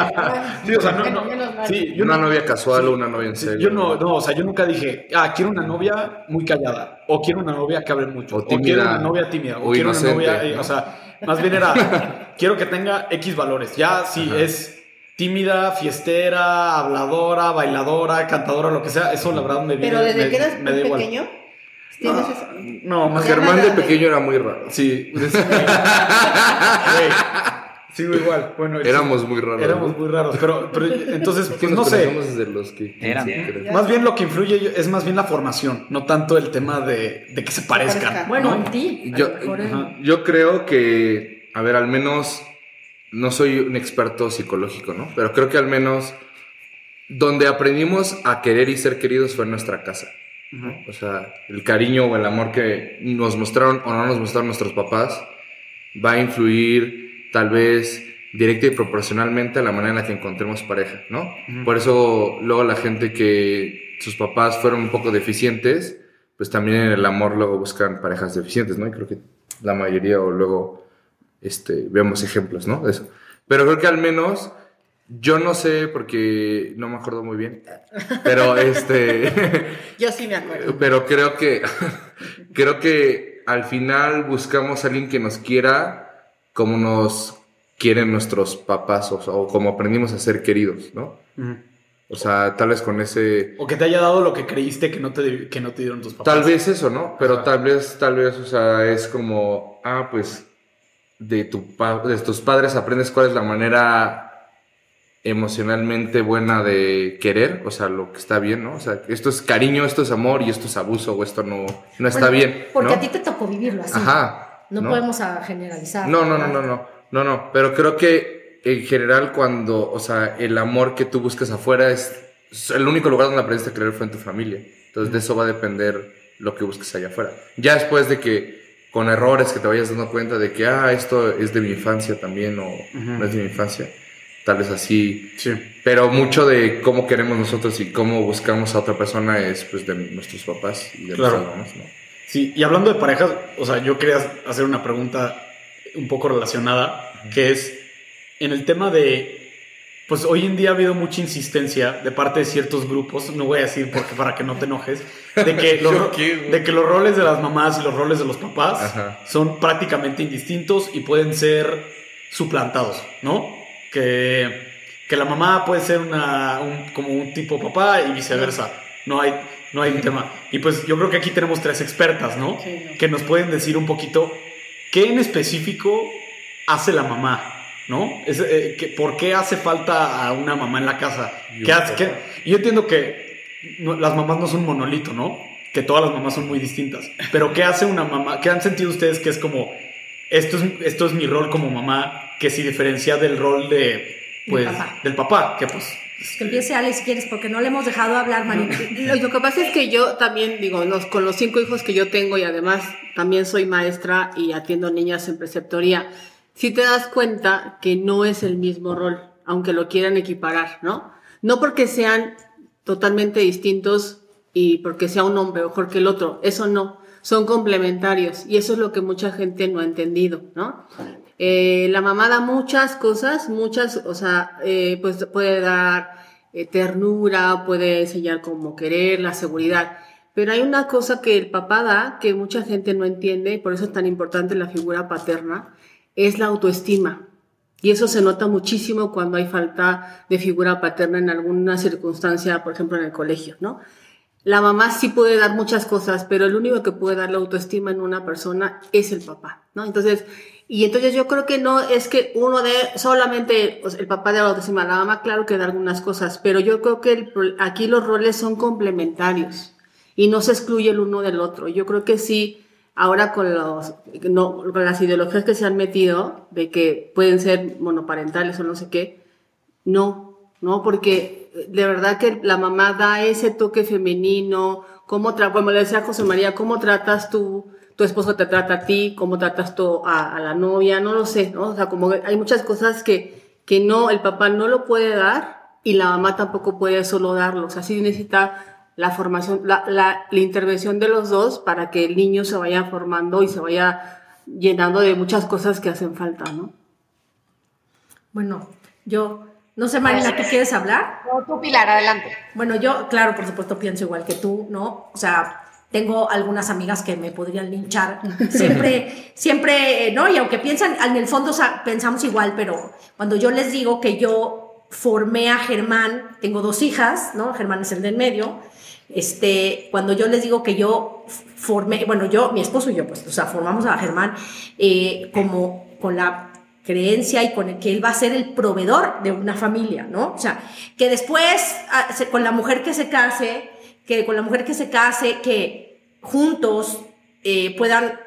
sí, o sea, no, no. Sí, yo una no- novia casual o una novia en Sí, serio. Yo no, no, o sea, yo nunca dije, ah, quiero una novia muy callada, o quiero una novia que hable mucho, O o, quiero una novia tímida, o, o quiero una inocente. novia, eh, o sea, más bien era, quiero que tenga X valores. Ya si es tímida, fiestera, habladora, bailadora, cantadora, lo que sea, eso la verdad me viene, Pero desde me- que eras me pequeño, tienes esa- No, más Germán de pequeño era muy raro. Sí. Sigo igual. Bueno, Éramos muy raros. Éramos ¿no? muy raros, pero, pero entonces, pues no sé. conocemos desde los que... Eran. sí, creo. Más bien lo que influye es más bien la formación, no tanto el tema de, de que se parezcan. parezcan. Bueno, ¿no? en ti. Yo, Ajá. yo creo que, a ver, al menos no soy un experto psicológico, ¿no? Pero creo que al menos donde aprendimos a querer y ser queridos fue en nuestra casa. O sea, el cariño o el amor que nos mostraron o no nos mostraron nuestros papás va a influir tal vez directa y proporcionalmente a la manera en la que encontremos pareja, ¿no? Por eso luego la gente que sus papás fueron un poco deficientes, pues también en el amor luego buscan parejas deficientes, ¿no? Y creo que la mayoría o luego este, vemos ejemplos, ¿no? De eso. Pero creo que al menos, yo no sé porque no me acuerdo muy bien, pero este, Yo sí me acuerdo. pero creo que, creo que al final buscamos a alguien que nos quiera como nos quieren nuestros papás o, o como aprendimos a ser queridos, ¿no? O sea, tal vez con ese... O que te haya dado lo que creíste que no te, que no te dieron tus papás. Tal vez eso, ¿no? Pero Ajá. tal vez, tal vez, o sea, es como, ah, pues, de, tu de tus padres aprendes cuál es la manera emocionalmente buena de querer, o sea, lo que está bien, ¿no? O sea, esto es cariño, esto es amor y esto es abuso o esto no, no está Bueno, bien. Porque ¿no? a ti te tocó vivirlo así. Ajá. No, podemos ah, generalizar. No, no, no, no, no, no, no, pero creo que en general cuando, o sea, el amor que tú buscas afuera es, es el único lugar donde aprendiste a creer fue en tu familia. Entonces de eso va a depender lo que busques allá afuera. Ya después de que con errores que te vayas dando cuenta de que, ah, esto es de mi infancia también o no es de mi infancia, tal vez así. Sí. Pero mucho de cómo queremos nosotros y cómo buscamos a otra persona es pues de nuestros papás y de Claro. mamás, ¿no? Sí, y hablando de parejas, o sea, yo quería hacer una pregunta un poco relacionada, que es en el tema de, pues hoy en día ha habido mucha insistencia de parte de ciertos grupos, no voy a decir porque para que no te enojes, de que los, ¿Yo qué, güey? de que los roles de las mamás y los roles de los papás Ajá. son prácticamente indistintos y pueden ser suplantados, ¿no? Que, que la mamá puede ser una, un- como un tipo papá y viceversa. No hay, no hay un tema. Y pues yo creo que aquí tenemos tres expertas, ¿no? Sí, no. Que nos pueden decir un poquito qué en específico hace la mamá, ¿no? Es, eh, que- ¿Por qué hace falta a una mamá en la casa? Y ¿Qué un hace? qué- yo entiendo que no- las mamás no son monolito, ¿no? Que todas las mamás son muy distintas. Pero ¿qué hace una mamá? ¿Qué han sentido ustedes que es como, esto es, esto es mi rol como mamá, que se diferencia del rol de, pues, papá. del papá? Que pues, Que empiece Alex si quieres, porque no le hemos dejado hablar, Marina. Lo, lo que pasa es que yo también, digo, los- con los cinco hijos que yo tengo y además también soy maestra y atiendo niñas en preceptoría, si te das cuenta que no es el mismo rol, aunque lo quieran equiparar, ¿no? No porque sean totalmente distintos y porque sea un hombre mejor que el otro, eso no, son complementarios y eso es lo que mucha gente no ha entendido, ¿no? Eh, la mamá da muchas cosas, muchas, o sea, eh, pues puede dar eh, ternura, puede enseñar cómo querer, la seguridad. Pero hay una cosa que el papá da que mucha gente no entiende, y por eso es tan importante la figura paterna, es la autoestima. Y eso se nota muchísimo cuando hay falta de figura paterna en alguna circunstancia, por ejemplo en el colegio, ¿no? La mamá sí puede dar muchas cosas, pero el único que puede dar la autoestima en una persona es el papá, ¿no? Entonces, y entonces yo creo que no es que uno de solamente el papá de la autoestima, la mamá claro que da algunas cosas, pero yo creo que aquí los roles son complementarios y no se excluye el uno del otro. Yo creo que sí, ahora con, los, no, con las ideologías que se han metido de que pueden ser monoparentales o no sé qué, no, no, porque eh, de verdad que la mamá da ese toque femenino, cómo como le decía José María, cómo tratas tú, tu esposo te trata a ti, cómo tratas tú a, la novia, no lo sé, ¿no? O sea, como hay muchas cosas que, que no, el papá no lo puede dar y la mamá tampoco puede solo darlo, o sea, sí necesita la formación, la, la, la intervención de los dos para que el niño se vaya formando y se vaya llenando de muchas cosas que hacen falta, ¿no? Bueno, yo, no sé, Marina, ¿tú quieres hablar? No, tú, Pilar, adelante. Bueno, yo, claro, por supuesto, pienso igual que tú, ¿no? O sea, tengo algunas amigas que me podrían linchar. Siempre, siempre, eh, ¿no? Y aunque piensan, en el fondo o sea, pensamos igual, pero cuando yo les digo que yo formé a Germán, tengo dos hijas, ¿no? Germán es el del medio. Este, cuando yo les digo que yo formé, bueno, yo, mi esposo y yo, pues, o sea, formamos a Germán eh, como con la creencia y con el que él va a ser el proveedor de una familia, ¿no? O sea, que después ah, con la mujer que se case, que con la mujer que se case, que juntos eh, puedan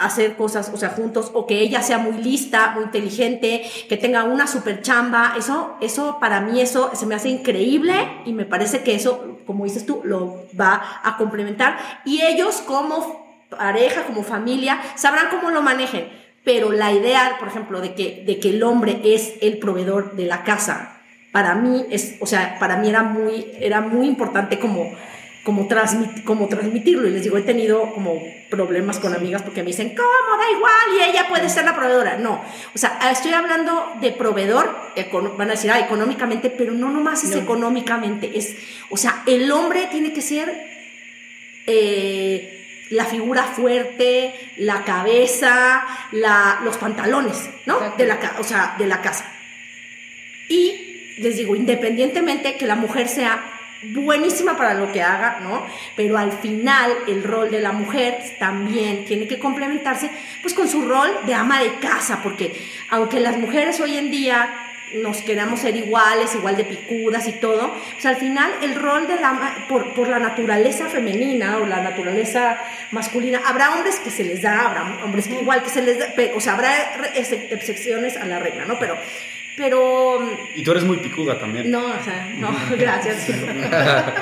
hacer cosas, o sea, juntos, o que ella sea muy lista, muy inteligente, que tenga una super chamba, eso, eso para mí eso se me hace increíble y me parece que eso, como dices tú, lo va a complementar. Y ellos como pareja, como familia, sabrán cómo lo manejen, pero la idea, por ejemplo, de que, de que el hombre es el proveedor de la casa, para mí es, o sea, para mí era muy, era muy importante como, como, transmit, como transmitirlo. Y les digo, he tenido como problemas con amigas porque me dicen, ¿cómo? Da igual y ella puede ser la proveedora. No, o sea, estoy hablando de proveedor, van a decir, ah, económicamente, pero no nomás es económicamente, es, o sea, el hombre tiene que ser eh, la figura fuerte, la cabeza, la, los pantalones, ¿no? Exacto. De la, o sea, de la casa. Y les digo, independientemente que la mujer sea buenísima para lo que haga, ¿no? Pero al final el rol de la mujer también tiene que complementarse pues con su rol de ama de casa, porque aunque las mujeres hoy en día nos queramos ser iguales, igual de picudas y todo, pues al final el rol de la por, por la naturaleza femenina o la naturaleza masculina, habrá hombres que se les da, habrá hombres que igual que se les da, o sea, habrá excepciones a la regla, ¿no? Pero pero. Y tú eres muy picuda también. No, o sea, no, gracias.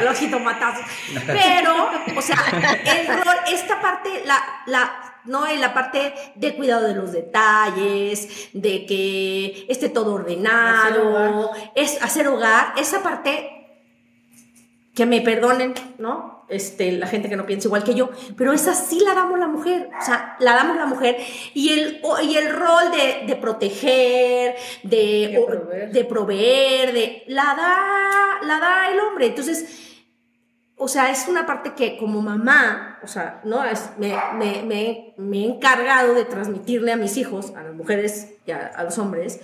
Los jitomatazos. Pero, o sea, el rol, esta parte, la, la, ¿no? En la parte de cuidado de los detalles, de que esté todo ordenado, es hacer hogar, esa parte que me perdonen, ¿no? Este, la gente que no piensa igual que yo, pero esa sí la damos la mujer, o sea, la damos la mujer y el, y el rol de, de proteger, de, De proveer. de proveer, de, la da, la da el hombre, entonces, o sea, es una parte que como mamá, o sea, ¿no? Es, me, me, me, me he encargado de transmitirle a mis hijos, a las mujeres y a, a los hombres,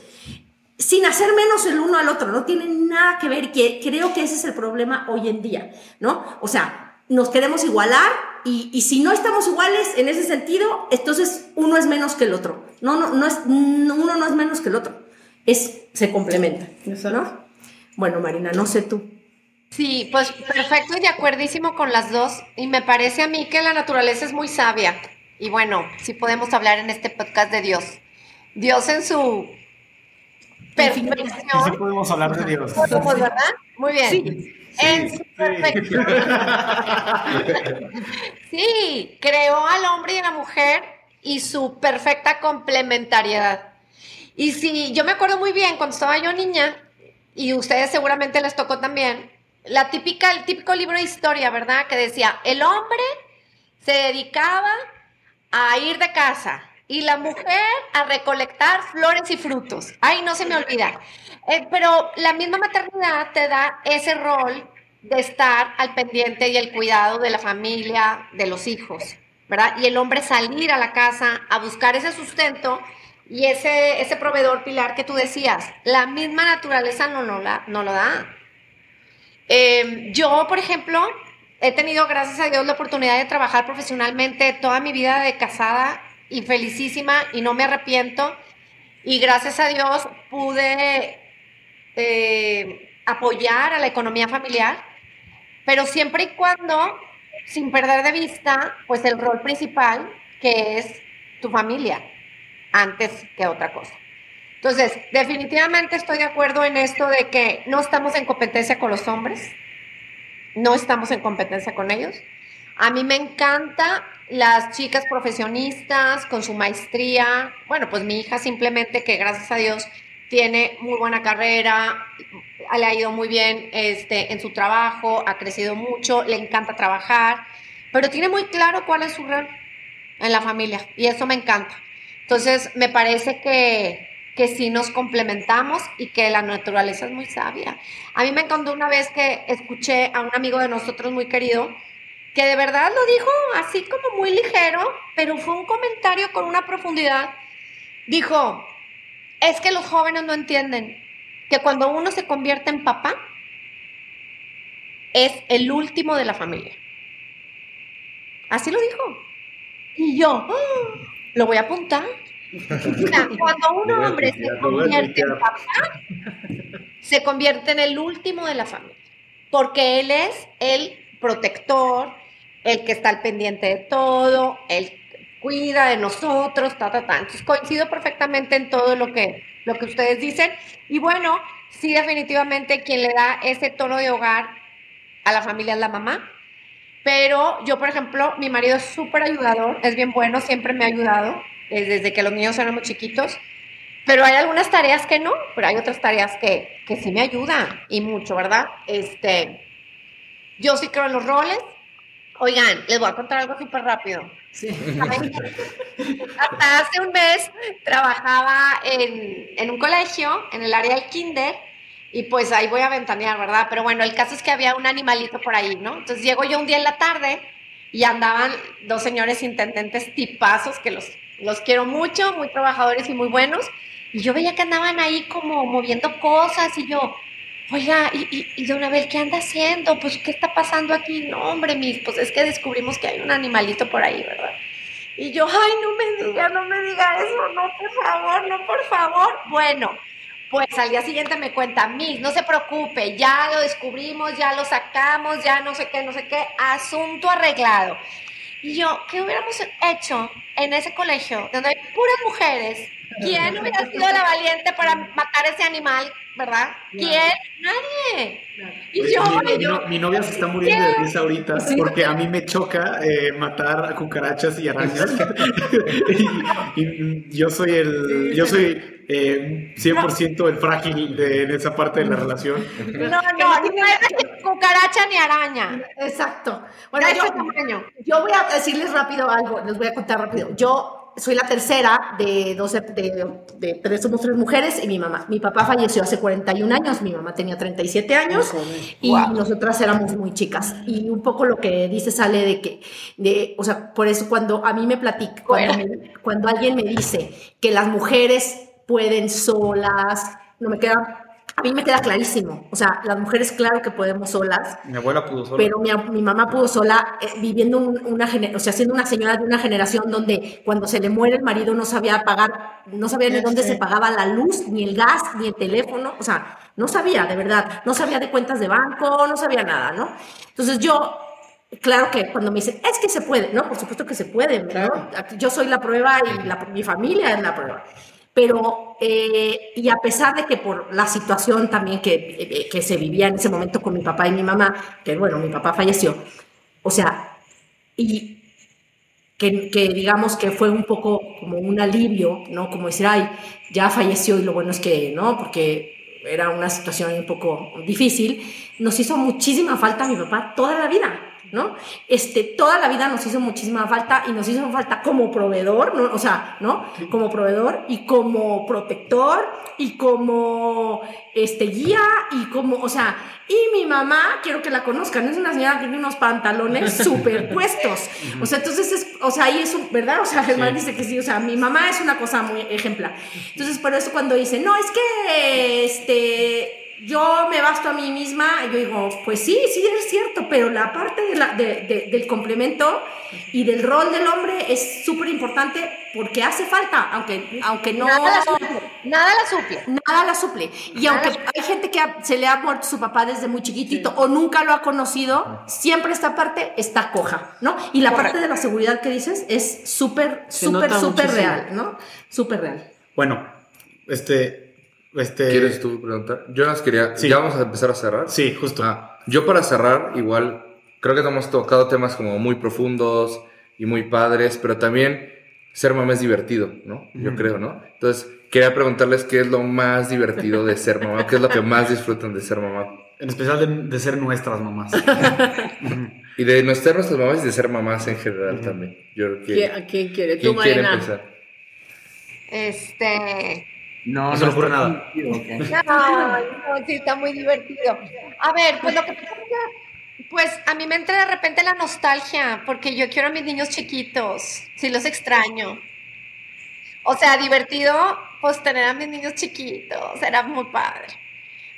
sin hacer menos el uno al otro, no tiene nada que ver, que creo que ese es el problema hoy en día, ¿no? O sea, nos queremos igualar y, y si no estamos iguales en ese sentido, entonces uno es menos que el otro. No, no, no es, no, uno no es menos que el otro, es, se complementa, ¿no? Bueno, Marina, no sé tú. Sí, pues perfecto y de acuerdísimo con las dos. Y me parece a mí que la naturaleza es muy sabia. Y bueno, sí podemos hablar en este podcast de Dios. Dios en su perfección. Sí podemos hablar de Dios. ¿Podemos, verdad? Muy bien. Sí. En su perfección. Sí, creó al hombre y a la mujer y su perfecta complementariedad. Y si yo me acuerdo muy bien cuando estaba yo niña, y ustedes seguramente les tocó también, la típica, el típico libro de historia, ¿verdad? Que decía, el hombre se dedicaba a ir de casa y la mujer a recolectar flores y frutos. Ay, no se me olvida. Eh, pero la misma maternidad te da ese rol de estar al pendiente y el cuidado de la familia, de los hijos, ¿verdad? Y el hombre salir a la casa a buscar ese sustento y ese, ese proveedor pilar que tú decías. La misma naturaleza no, no, la, no lo da. Eh, yo, por ejemplo, he tenido, gracias a Dios, la oportunidad de trabajar profesionalmente toda mi vida de casada y felicísima y no me arrepiento. Y gracias a Dios pude eh, apoyar a la economía familiar, pero siempre y cuando, sin perder de vista, pues el rol principal, que es tu familia, antes que otra cosa. Entonces, definitivamente estoy de acuerdo en esto de que no estamos en competencia con los hombres, no estamos en competencia con ellos. A mí me encanta las chicas profesionistas con su maestría. Bueno, pues mi hija simplemente que gracias a Dios tiene muy buena carrera, le ha ido muy bien este, en su trabajo, ha crecido mucho, le encanta trabajar, pero tiene muy claro cuál es su rol en la familia y eso me encanta. Entonces, me parece que, que sí nos complementamos y que la naturaleza es muy sabia. A mí me encantó una vez que escuché a un amigo de nosotros muy querido que de verdad lo dijo así como muy ligero, pero fue un comentario con una profundidad. Dijo, es que los jóvenes no entienden que cuando uno se convierte en papá, es el último de la familia. Así lo dijo. Y yo, ¡ah! lo voy a apuntar. O sea, cuando un hombre se convierte en papá, se convierte en el último de la familia. Porque él es el protector, el que está al pendiente de todo, el cuida de nosotros, ta, ta, ta. Entonces coincido perfectamente en todo lo que, lo que ustedes dicen. Y bueno, sí, definitivamente quien le da ese tono de hogar a la familia es la mamá. Pero yo, por ejemplo, mi marido es súper ayudador, es bien bueno, siempre me ha ayudado eh, desde que los niños eran muy chiquitos. Pero hay algunas tareas que no, pero hay otras tareas que, que sí me ayudan y mucho, ¿verdad? Este, yo sí creo en los roles. Oigan, les voy a contar algo súper rápido. Sí. Hasta hace un mes trabajaba en, en un colegio, en el área del kinder, y pues ahí voy a ventanear, ¿verdad? Pero bueno, el caso es que había un animalito por ahí, ¿no? Entonces llego yo un día en la tarde y andaban dos señores intendentes tipazos que los, los quiero mucho, muy trabajadores y muy buenos. Y yo veía que andaban ahí como moviendo cosas y yo, oiga, y, y, y don Abel, ¿qué anda haciendo? Pues, ¿qué está pasando aquí? No, hombre, mis, pues es que descubrimos que hay un animalito por ahí, ¿verdad? Y yo, ay, no me diga, no me diga eso, no, por favor, no, por favor. Bueno, pues al día siguiente me cuenta, Miss, no se preocupe, ya lo descubrimos, ya lo sacamos, ya no sé qué, no sé qué, asunto arreglado. Y yo, ¿qué hubiéramos hecho en ese colegio donde hay puras mujeres? ¿Quién hubiera sido la valiente para matar ese animal, verdad? ¿Quién? Nadie. Y Oye, yo, mi, y mi yo, no- mi novia se está muriendo de risa ahorita porque a mí me choca eh, matar a cucarachas y arañas. y, y yo soy el, yo soy eh, 100% el frágil de, en esa parte de la relación. no, no, no es cucaracha ni araña. Exacto. Bueno, yo, tamaño. yo voy a decirles rápido algo, les voy a contar rápido. Yo soy la tercera de 12, de, de tres, somos tres mujeres y mi mamá. Mi papá falleció hace 41 años, mi mamá tenía 37 años y Wow. nosotras éramos muy chicas. Y un poco lo que dice sale de que, de, o sea, por eso cuando a mí me platica, cuando, me- cuando alguien me dice que las mujeres pueden solas, no me queda, a mí me queda clarísimo. O sea, las mujeres claro que podemos solas, Mi abuela pudo sola. pero mi, mi mamá pudo sola, eh, viviendo un- una gener- o sea, siendo una señora de una generación donde cuando se le muere el marido no sabía pagar, no sabía ni dónde se pagaba la luz, ni el gas, ni el teléfono, o sea, no sabía, de verdad, no sabía de cuentas de banco, no sabía nada, ¿no? Entonces yo, claro que cuando me dicen, es que se puede, ¿no? Por supuesto que se puede, ¿no? Yo soy la prueba y la- mi familia es la prueba. Pero, eh, y a pesar de que por la situación también que, eh, que se vivía en ese momento con mi papá y mi mamá, que bueno, mi papá falleció, o sea, y que, digamos que fue un poco como un alivio, ¿no? Como decir, ay, ya falleció y lo bueno es que, ¿no? Porque era una situación un poco difícil, nos hizo muchísima falta mi papá toda la vida, ¿no? Este, toda la vida nos hizo muchísima falta y nos hizo falta como proveedor, ¿no? O sea, ¿no? Como proveedor y como protector y como este guía y como, o sea, y mi mamá, quiero que la conozcan, es una señora que tiene unos pantalones superpuestos. O sea, entonces es, o sea, ahí es un, ¿verdad? O sea, Germán dice que sí, o sea, mi mamá es una cosa muy ejemplar. Entonces, por eso cuando dice, no, es que, este, yo me basto a mí misma, yo digo, pues sí, sí es cierto, pero la parte de la- de- de- del complemento y del rol del hombre es súper importante porque hace falta, aunque, aunque no... Nada la suple. Nada la suple. Nada la suple. Y aunque hay gente que se le ha muerto su papá desde muy chiquitito o nunca lo ha conocido, siempre esta parte está coja, ¿no? Y la parte de la seguridad que dices es súper, súper, súper real, ¿no? Súper real. Bueno, este, este. ¿Quieres tú preguntar? Yo las quería. Sí. ¿Ya vamos a empezar a cerrar? Sí, justo. Ah, yo para cerrar, igual, creo que hemos tocado temas como muy profundos y muy padres, pero también ser mamá es divertido, ¿no? Yo creo, ¿no? Entonces, quería preguntarles qué es lo más divertido de ser mamá, qué es lo que más disfrutan de ser mamá. En especial de, de ser nuestras mamás. Y de no ser nuestras mamás y de ser mamás en general también. Yo creo que... ¿Quién- ¿A quién quiere? ¿Quién Tú, quiere empezar? Este. No, No se le ocurre nada. divertido, ¿ok? Ay, no, sí, está muy divertido. A ver, pues lo que pasa es que, pues a mí me entra de repente la nostalgia, porque yo quiero a mis niños chiquitos, sí los extraño. O sea, divertido, pues tener a mis niños chiquitos, era muy padre.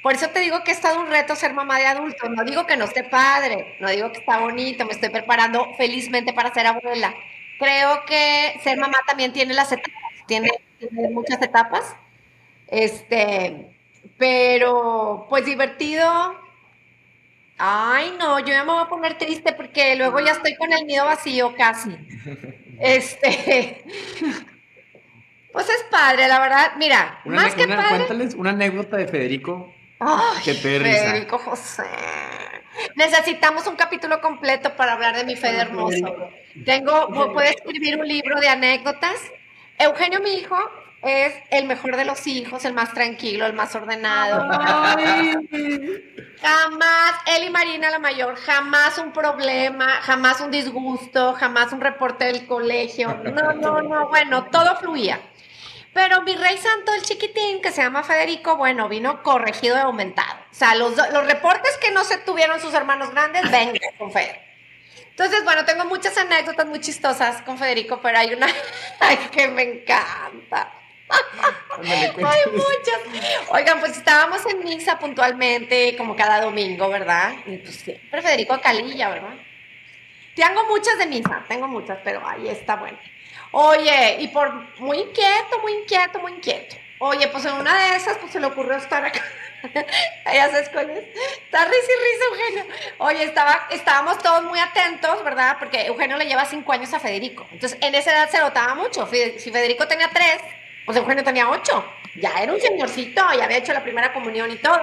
Por eso te digo que es todo un reto ser mamá de adultos. No digo que no esté padre, no digo que está bonito, me estoy preparando felizmente para ser abuela. Creo que ser mamá también tiene las etapas, tiene, tiene muchas etapas. Este, pero pues divertido. Ay, no, yo ya me voy a poner triste porque luego ya estoy con el nido vacío casi. Este, pues es padre, la verdad. Mira, Una, más que una- padre. Cuéntales una anécdota de Federico. Ay, que te risa. Federico José. Necesitamos un capítulo completo para hablar de mi Fede hermoso. Tengo, puedo escribir un libro de anécdotas. Eugenio, mi hijo, es el mejor de los hijos, el más tranquilo, el más ordenado. Jamás, él y Marina la mayor, jamás un problema, jamás un disgusto, jamás un reporte del colegio. No, no, no, bueno, todo fluía. Pero mi rey santo, el chiquitín, que se llama Federico, bueno, vino corregido y aumentado. O sea, los, los reportes que no se tuvieron sus hermanos grandes, venga con Fede. Entonces, bueno, tengo muchas anécdotas muy chistosas con Federico, pero hay una ay, que me encanta. Hay muchas. Oigan, pues estábamos en misa puntualmente, como cada domingo, ¿verdad? Y pues siempre Federico Calilla, ¿verdad? Tengo muchas de misa, tengo muchas, pero ahí está bueno. Oye, y por muy inquieto, muy inquieto, muy inquieto. Oye, pues en una de esas, pues se le ocurrió estar acá. ya sabes cuál es. Está risa y risa, Eugenio. Oye, estaba, estábamos todos muy atentos, ¿verdad? Porque Eugenio le lleva cinco años a Federico. Entonces, en esa edad se notaba mucho. Si Federico tenía tres, pues Eugenio tenía ocho. Ya era un señorcito, ya había hecho la primera comunión y todo.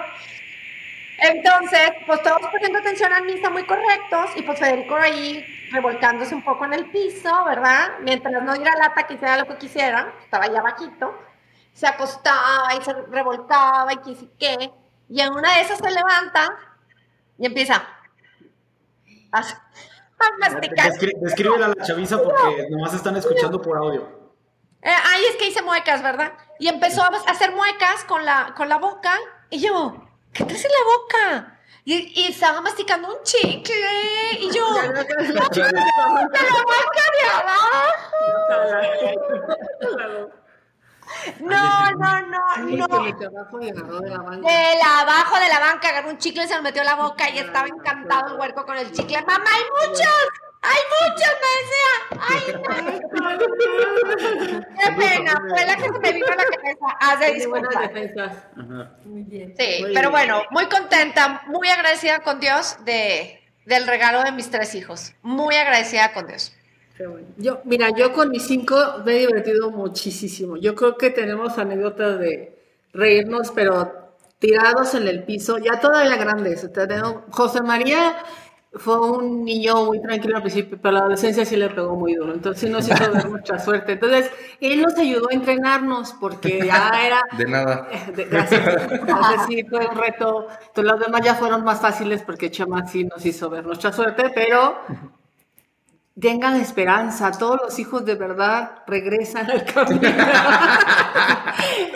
Entonces, pues todos poniendo atención a misa muy correctos y pues Federico ahí revolcándose un poco en el piso, ¿verdad? Mientras no diera lata que hiciera lo que quisiera, estaba allá bajito, se acostaba y se revolcaba y qué sé qué, y en una de esas se levanta y empieza a, a la chaviza porque nomás están escuchando por audio. Eh, ahí es que hice muecas, ¿verdad? Y empezó a hacer muecas con la, con la boca. Y yo, ¿qué te hace la boca? Y, y estaba masticando un chicle. Y yo, ¡No, de la boca de abajo! No, no, no, no. La. De la abajo de la banca agarró un chicle y se lo metió en la boca y estaba encantado el huerco con el chicle. ¡Mamá, hay muchos! ¡Hay muchos! Me decía. ¡Ay, no! ¡Qué pena! Fue la que se me vino a la cabeza. Hace disculpas. defensas. Muy bien. Sí, Muy pero bien. bueno, muy contenta, muy agradecida con Dios de, del regalo de mis tres hijos. Muy agradecida con Dios. Qué bueno. Yo, mira, yo con mis cinco me he divertido muchísimo. Yo creo que tenemos anécdotas de reírnos, pero tirados en el piso, ya todavía grandes. Tenemos- José María fue un niño muy tranquilo al principio, pero la adolescencia sí le pegó muy duro. Entonces nos hizo ver mucha suerte. Entonces, él nos ayudó a entrenarnos porque ya era De nada. de- Gracias. Entonces sí, fue un reto. Entonces, los demás ya fueron más fáciles porque Chema sí nos hizo ver nuestra suerte, pero tengan esperanza. Todos los hijos de verdad regresan al camino.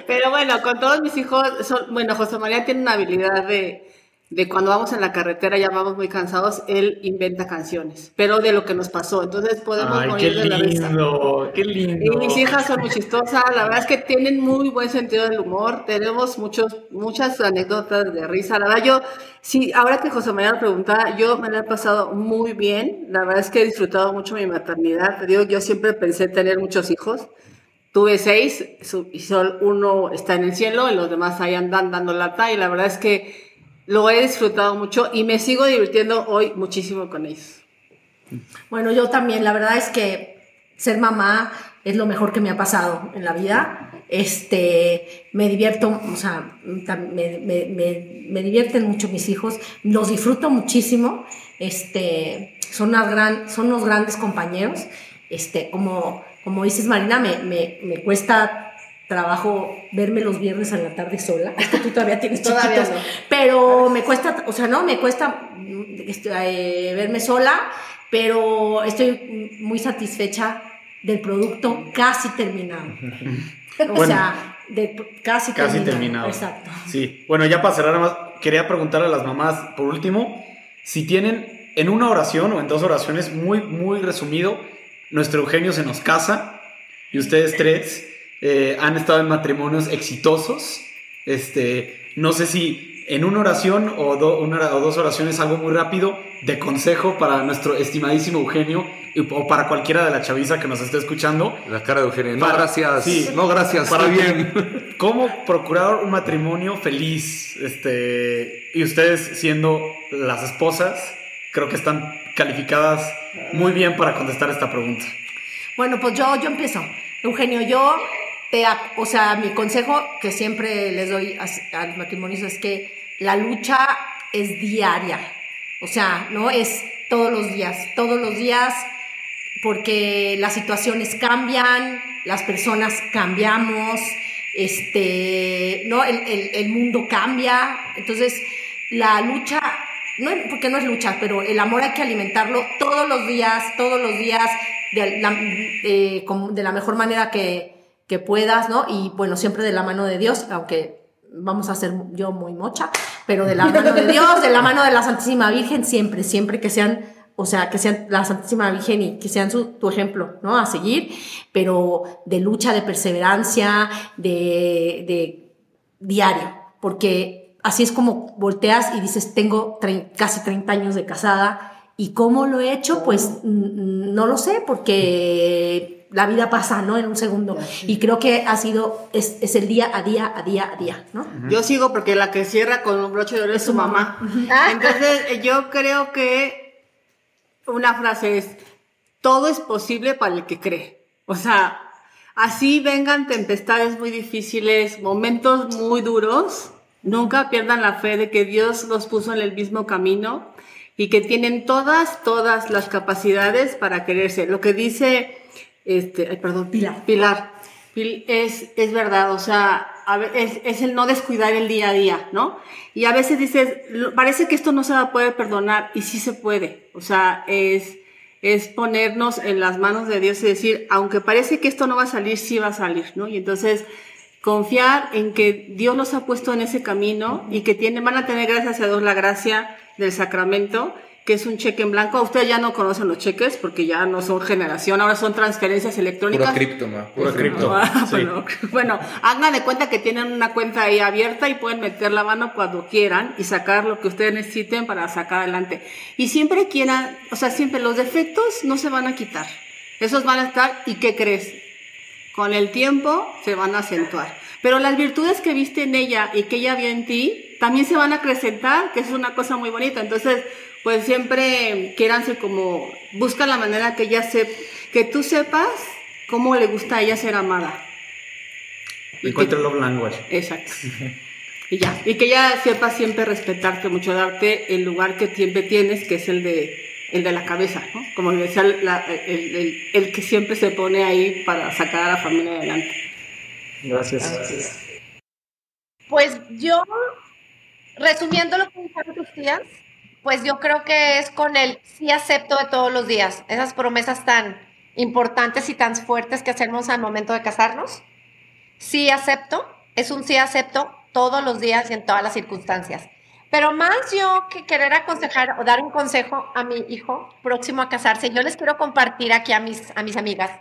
pero bueno, con todos mis hijos, son- bueno, José María tiene una habilidad de, de cuando vamos en la carretera, ya vamos muy cansados, él inventa canciones, pero de lo que nos pasó. Entonces podemos Ay, qué morir de la risa. lindo, qué Y lindo. mis hijas son muy chistosas, la verdad es que tienen muy buen sentido del humor, tenemos muchos, muchas anécdotas de risa, la verdad yo, sí, ahora que José María me preguntaba, yo me la he pasado muy bien, la verdad es que he disfrutado mucho mi maternidad, te digo, yo siempre pensé tener muchos hijos, tuve seis, y solo uno está en el cielo y los demás ahí andan dando lata y la verdad es que lo he disfrutado mucho y me sigo divirtiendo hoy muchísimo con ellos. Bueno, yo también, la verdad es que ser mamá es lo mejor que me ha pasado en la vida. Este, me divierto, o sea, me, me- divierten mucho mis hijos, los disfruto muchísimo. Este, son, unas gran, son unos grandes compañeros. Este, como, como dices, Marina, me, me cuesta trabajo verme los viernes a la tarde sola. Es que tú todavía tienes Todavía chiquitos, no. pero me cuesta, o sea, no, me cuesta este, eh, verme sola, pero estoy muy satisfecha del producto casi terminado. O Bueno. sea, de, casi, Casi terminado. Exacto. Sí. Bueno, ya para cerrar, nada más, quería preguntarle a las mamás, por último, si tienen en una oración o en dos oraciones, muy, muy resumido, nuestro Eugenio se nos casa y ustedes tres eh, han estado en matrimonios exitosos. Este, no sé si en una oración o, do- una o dos oraciones, algo muy rápido de consejo para nuestro estimadísimo Eugenio y- o para cualquiera de la chaviza que nos esté escuchando. La cara de Eugenio. No, gracias. sí. No, gracias. Para bien. ¿Cómo procurar un matrimonio feliz? Este, y ustedes siendo las esposas, creo que están calificadas muy bien para contestar esta pregunta. Bueno, pues yo, yo empiezo. Eugenio, yo, o sea, mi consejo que siempre les doy a, los matrimonios es que la lucha es diaria. O sea, no es todos los días, todos los días, porque las situaciones cambian, las personas cambiamos, este, no, el, mundo cambia. Entonces, la lucha, no, porque no es lucha, pero el amor hay que alimentarlo todos los días, todos los días, de de la mejor manera que, que puedas, ¿no? Y bueno, siempre de la mano de Dios, aunque vamos a ser yo muy mocha, pero de la mano de Dios, de la mano de la Santísima Virgen, siempre, siempre que sean o sea, que sean la Santísima Virgen y que sean su, tu ejemplo, ¿no? A seguir, pero de lucha, de perseverancia, de, de diario, porque así es como volteas y dices, tengo casi 30 años de casada, ¿y cómo lo he hecho? Pues mm, no lo sé, porque la vida pasa, ¿no? En un segundo. Y creo que ha sido, es, es el día a día, a día, a día, ¿no? Yo sigo porque la que cierra con un broche de oro es su mamá. Entonces, eh, yo creo que una frase es, todo es posible para el que cree. O sea, así vengan tempestades muy difíciles, momentos muy duros, nunca pierdan la fe de que Dios los puso en el mismo camino y que tienen todas, todas las capacidades para quererse. Lo que dice, este, perdón, Pilar. Pilar, Pil- es, es verdad, o sea, es, es el no descuidar el día a día, ¿no? Y a veces dices, parece que esto no se va a poder perdonar, y sí se puede, o sea, es, es ponernos en las manos de Dios y decir, aunque parece que esto no va a salir, sí va a salir, ¿no? Y entonces, confiar en que Dios los ha puesto en ese camino y que tienen, van a tener, gracias a Dios, la gracia del sacramento, que es un cheque en blanco. Ustedes ya no conocen los cheques porque ya no son generación, ahora son transferencias electrónicas. Puro cripto, ma. Puro cripto. Ah, Sí. bueno, bueno, hagan de cuenta que tienen una cuenta ahí abierta y pueden meter la mano cuando quieran y sacar lo que ustedes necesiten para sacar adelante. Y siempre quieran, o sea, siempre los defectos no se van a quitar. Esos van a estar, ¿y qué crees? Con el tiempo se van a acentuar. Pero las virtudes que viste en ella y que ella vio en ti, también se van a acrecentar, que es una cosa muy bonita. Entonces, pues siempre quieranse como, busca la manera que ella se, que tú sepas cómo le gusta a ella ser amada. Encuentra love language. Exacto. Y ya. Y que ella sepa siempre respetarte mucho, darte el lugar que siempre tienes, que es el de, el de la cabeza, ¿no? Como decía la- el, el- el que siempre se pone ahí para sacar a la familia adelante. Gracias. Pues yo, resumiendo lo que dijeron tus tías, pues yo creo que es con el sí acepto de todos los días, esas promesas tan importantes y tan fuertes que hacemos al momento de casarnos. Sí acepto, es un sí acepto todos los días y en todas las circunstancias. Pero más yo que querer aconsejar o dar un consejo a mi hijo próximo a casarse, yo les quiero compartir aquí a mis, a mis amigas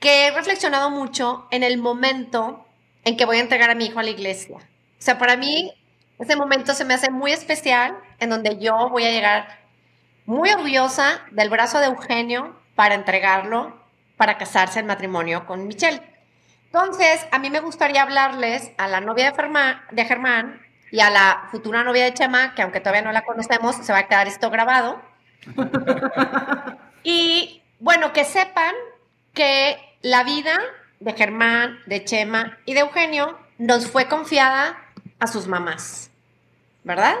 que he reflexionado mucho en el momento en que voy a entregar a mi hijo a la iglesia. O sea, para mí ese momento se me hace muy especial, en donde yo voy a llegar muy orgullosa del brazo de Eugenio para entregarlo, para casarse en matrimonio con Michelle. Entonces, a mí me gustaría hablarles a la novia de, Ferma- de Germán y a la futura novia de Chema, que aunque todavía no la conocemos, se va a quedar esto grabado. y bueno, que sepan que la vida de Germán, de Chema y de Eugenio nos fue confiada a sus mamás, ¿verdad?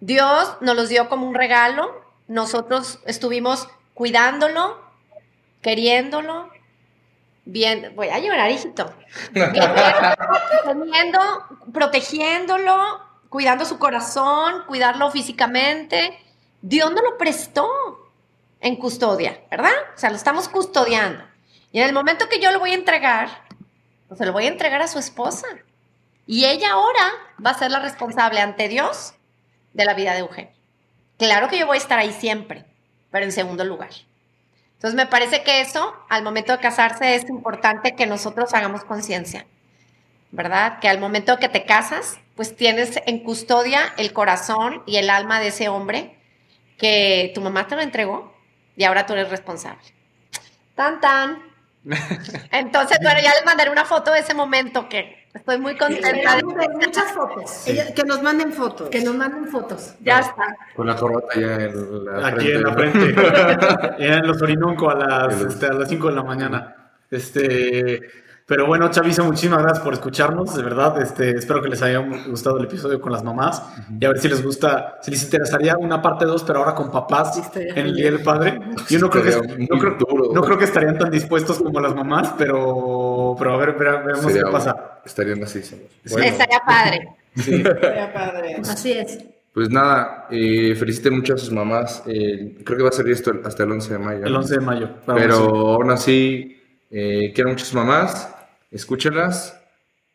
Dios nos los dio como un regalo, nosotros estuvimos cuidándolo, queriéndolo, bien, voy a llorar, hijito, teniendo, protegiéndolo, cuidando su corazón, cuidarlo físicamente. Dios nos lo prestó en custodia, ¿verdad? O sea, lo estamos custodiando. Y en el momento que yo lo voy a entregar, pues se lo voy a entregar a su esposa. Y ella ahora va a ser la responsable ante Dios de la vida de Eugenio. Claro que yo voy a estar ahí siempre, pero en segundo lugar. Entonces me parece que eso, al momento de casarse, es importante que nosotros hagamos conciencia, ¿verdad? Que al momento que te casas, pues tienes en custodia el corazón y el alma de ese hombre que tu mamá te lo entregó y ahora tú eres responsable. Tan, tan. Entonces, bueno, ya les mandaré una foto de ese momento que estoy muy contenta. Muchas fotos. Que nos manden fotos. Que nos manden fotos. Ya está. Con la corbata ya en la Aquí en la frente. frente. en los Orinoco a las, este, a las 5 de la mañana. Este, pero bueno, Chavisa, muchísimas gracias por escucharnos, de verdad. Este, espero que les haya gustado el episodio con las mamás. Y a ver si les gusta, si les interesaría una parte 2, pero ahora con papás en el. Día del Padre. Yo no creo, que, no, creo. No creo que estarían tan dispuestos como las mamás, pero, pero a ver, Sería qué bueno. pasa. Estarían así. somos. Estaría padre. Estaría padre. Así es. Pues nada, eh, feliciten mucho a sus mamás. eh, creo que va a ser esto hasta el 11 de mayo. El 11 de mayo. Vamos, Pero aún así, eh, quiero mucho a sus mamás, escúchenlas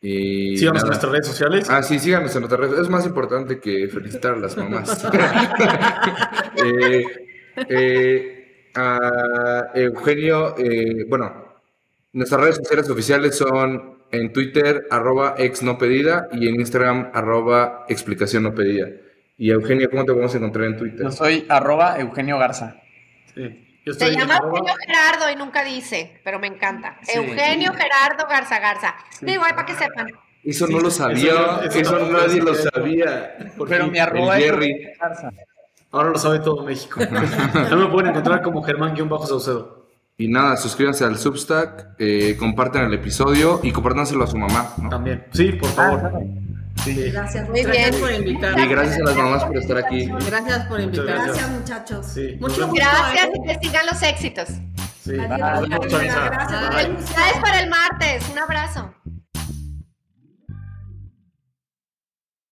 Y Síganos en nuestras redes sociales. Ah, sí, síganos en nuestras redes. Es más importante que felicitar a las mamás. Eh, eh, a Eugenio, eh, bueno, nuestras redes sociales oficiales son en Twitter, arroba ex no pedida, y en Instagram, arroba explicación no pedida. Y Eugenio, ¿cómo te podemos encontrar en Twitter? Yo soy arroba Eugenio Garza. Sí. Yo Se llama arroba- Eugenio Gerardo y nunca dice, pero me encanta. Sí. Eugenio Gerardo Garza Garza. Digo, ahí para que sepan. Eso no lo sabía, eso- eso, eso- nadie lo sabía. Por Pero mi arroba es Garza. Ahora lo sabe todo México. También me pueden encontrar como Germán-Saucedo. Y nada, suscríbanse al Substack, eh, compartan el episodio y compártanselo a su mamá. ¿no? También. Sí, por favor. Sí. Gracias, Muy muchas bien. Gracias por invitarme. Y gracias a las mamás por estar aquí. Gracias por Muchas invitarme. Gracias, muchachos. Sí. Vemos. Gracias y que sigan los éxitos. Sí. Adiós, Chavisa. gracias. Felicidades para el martes. Un abrazo.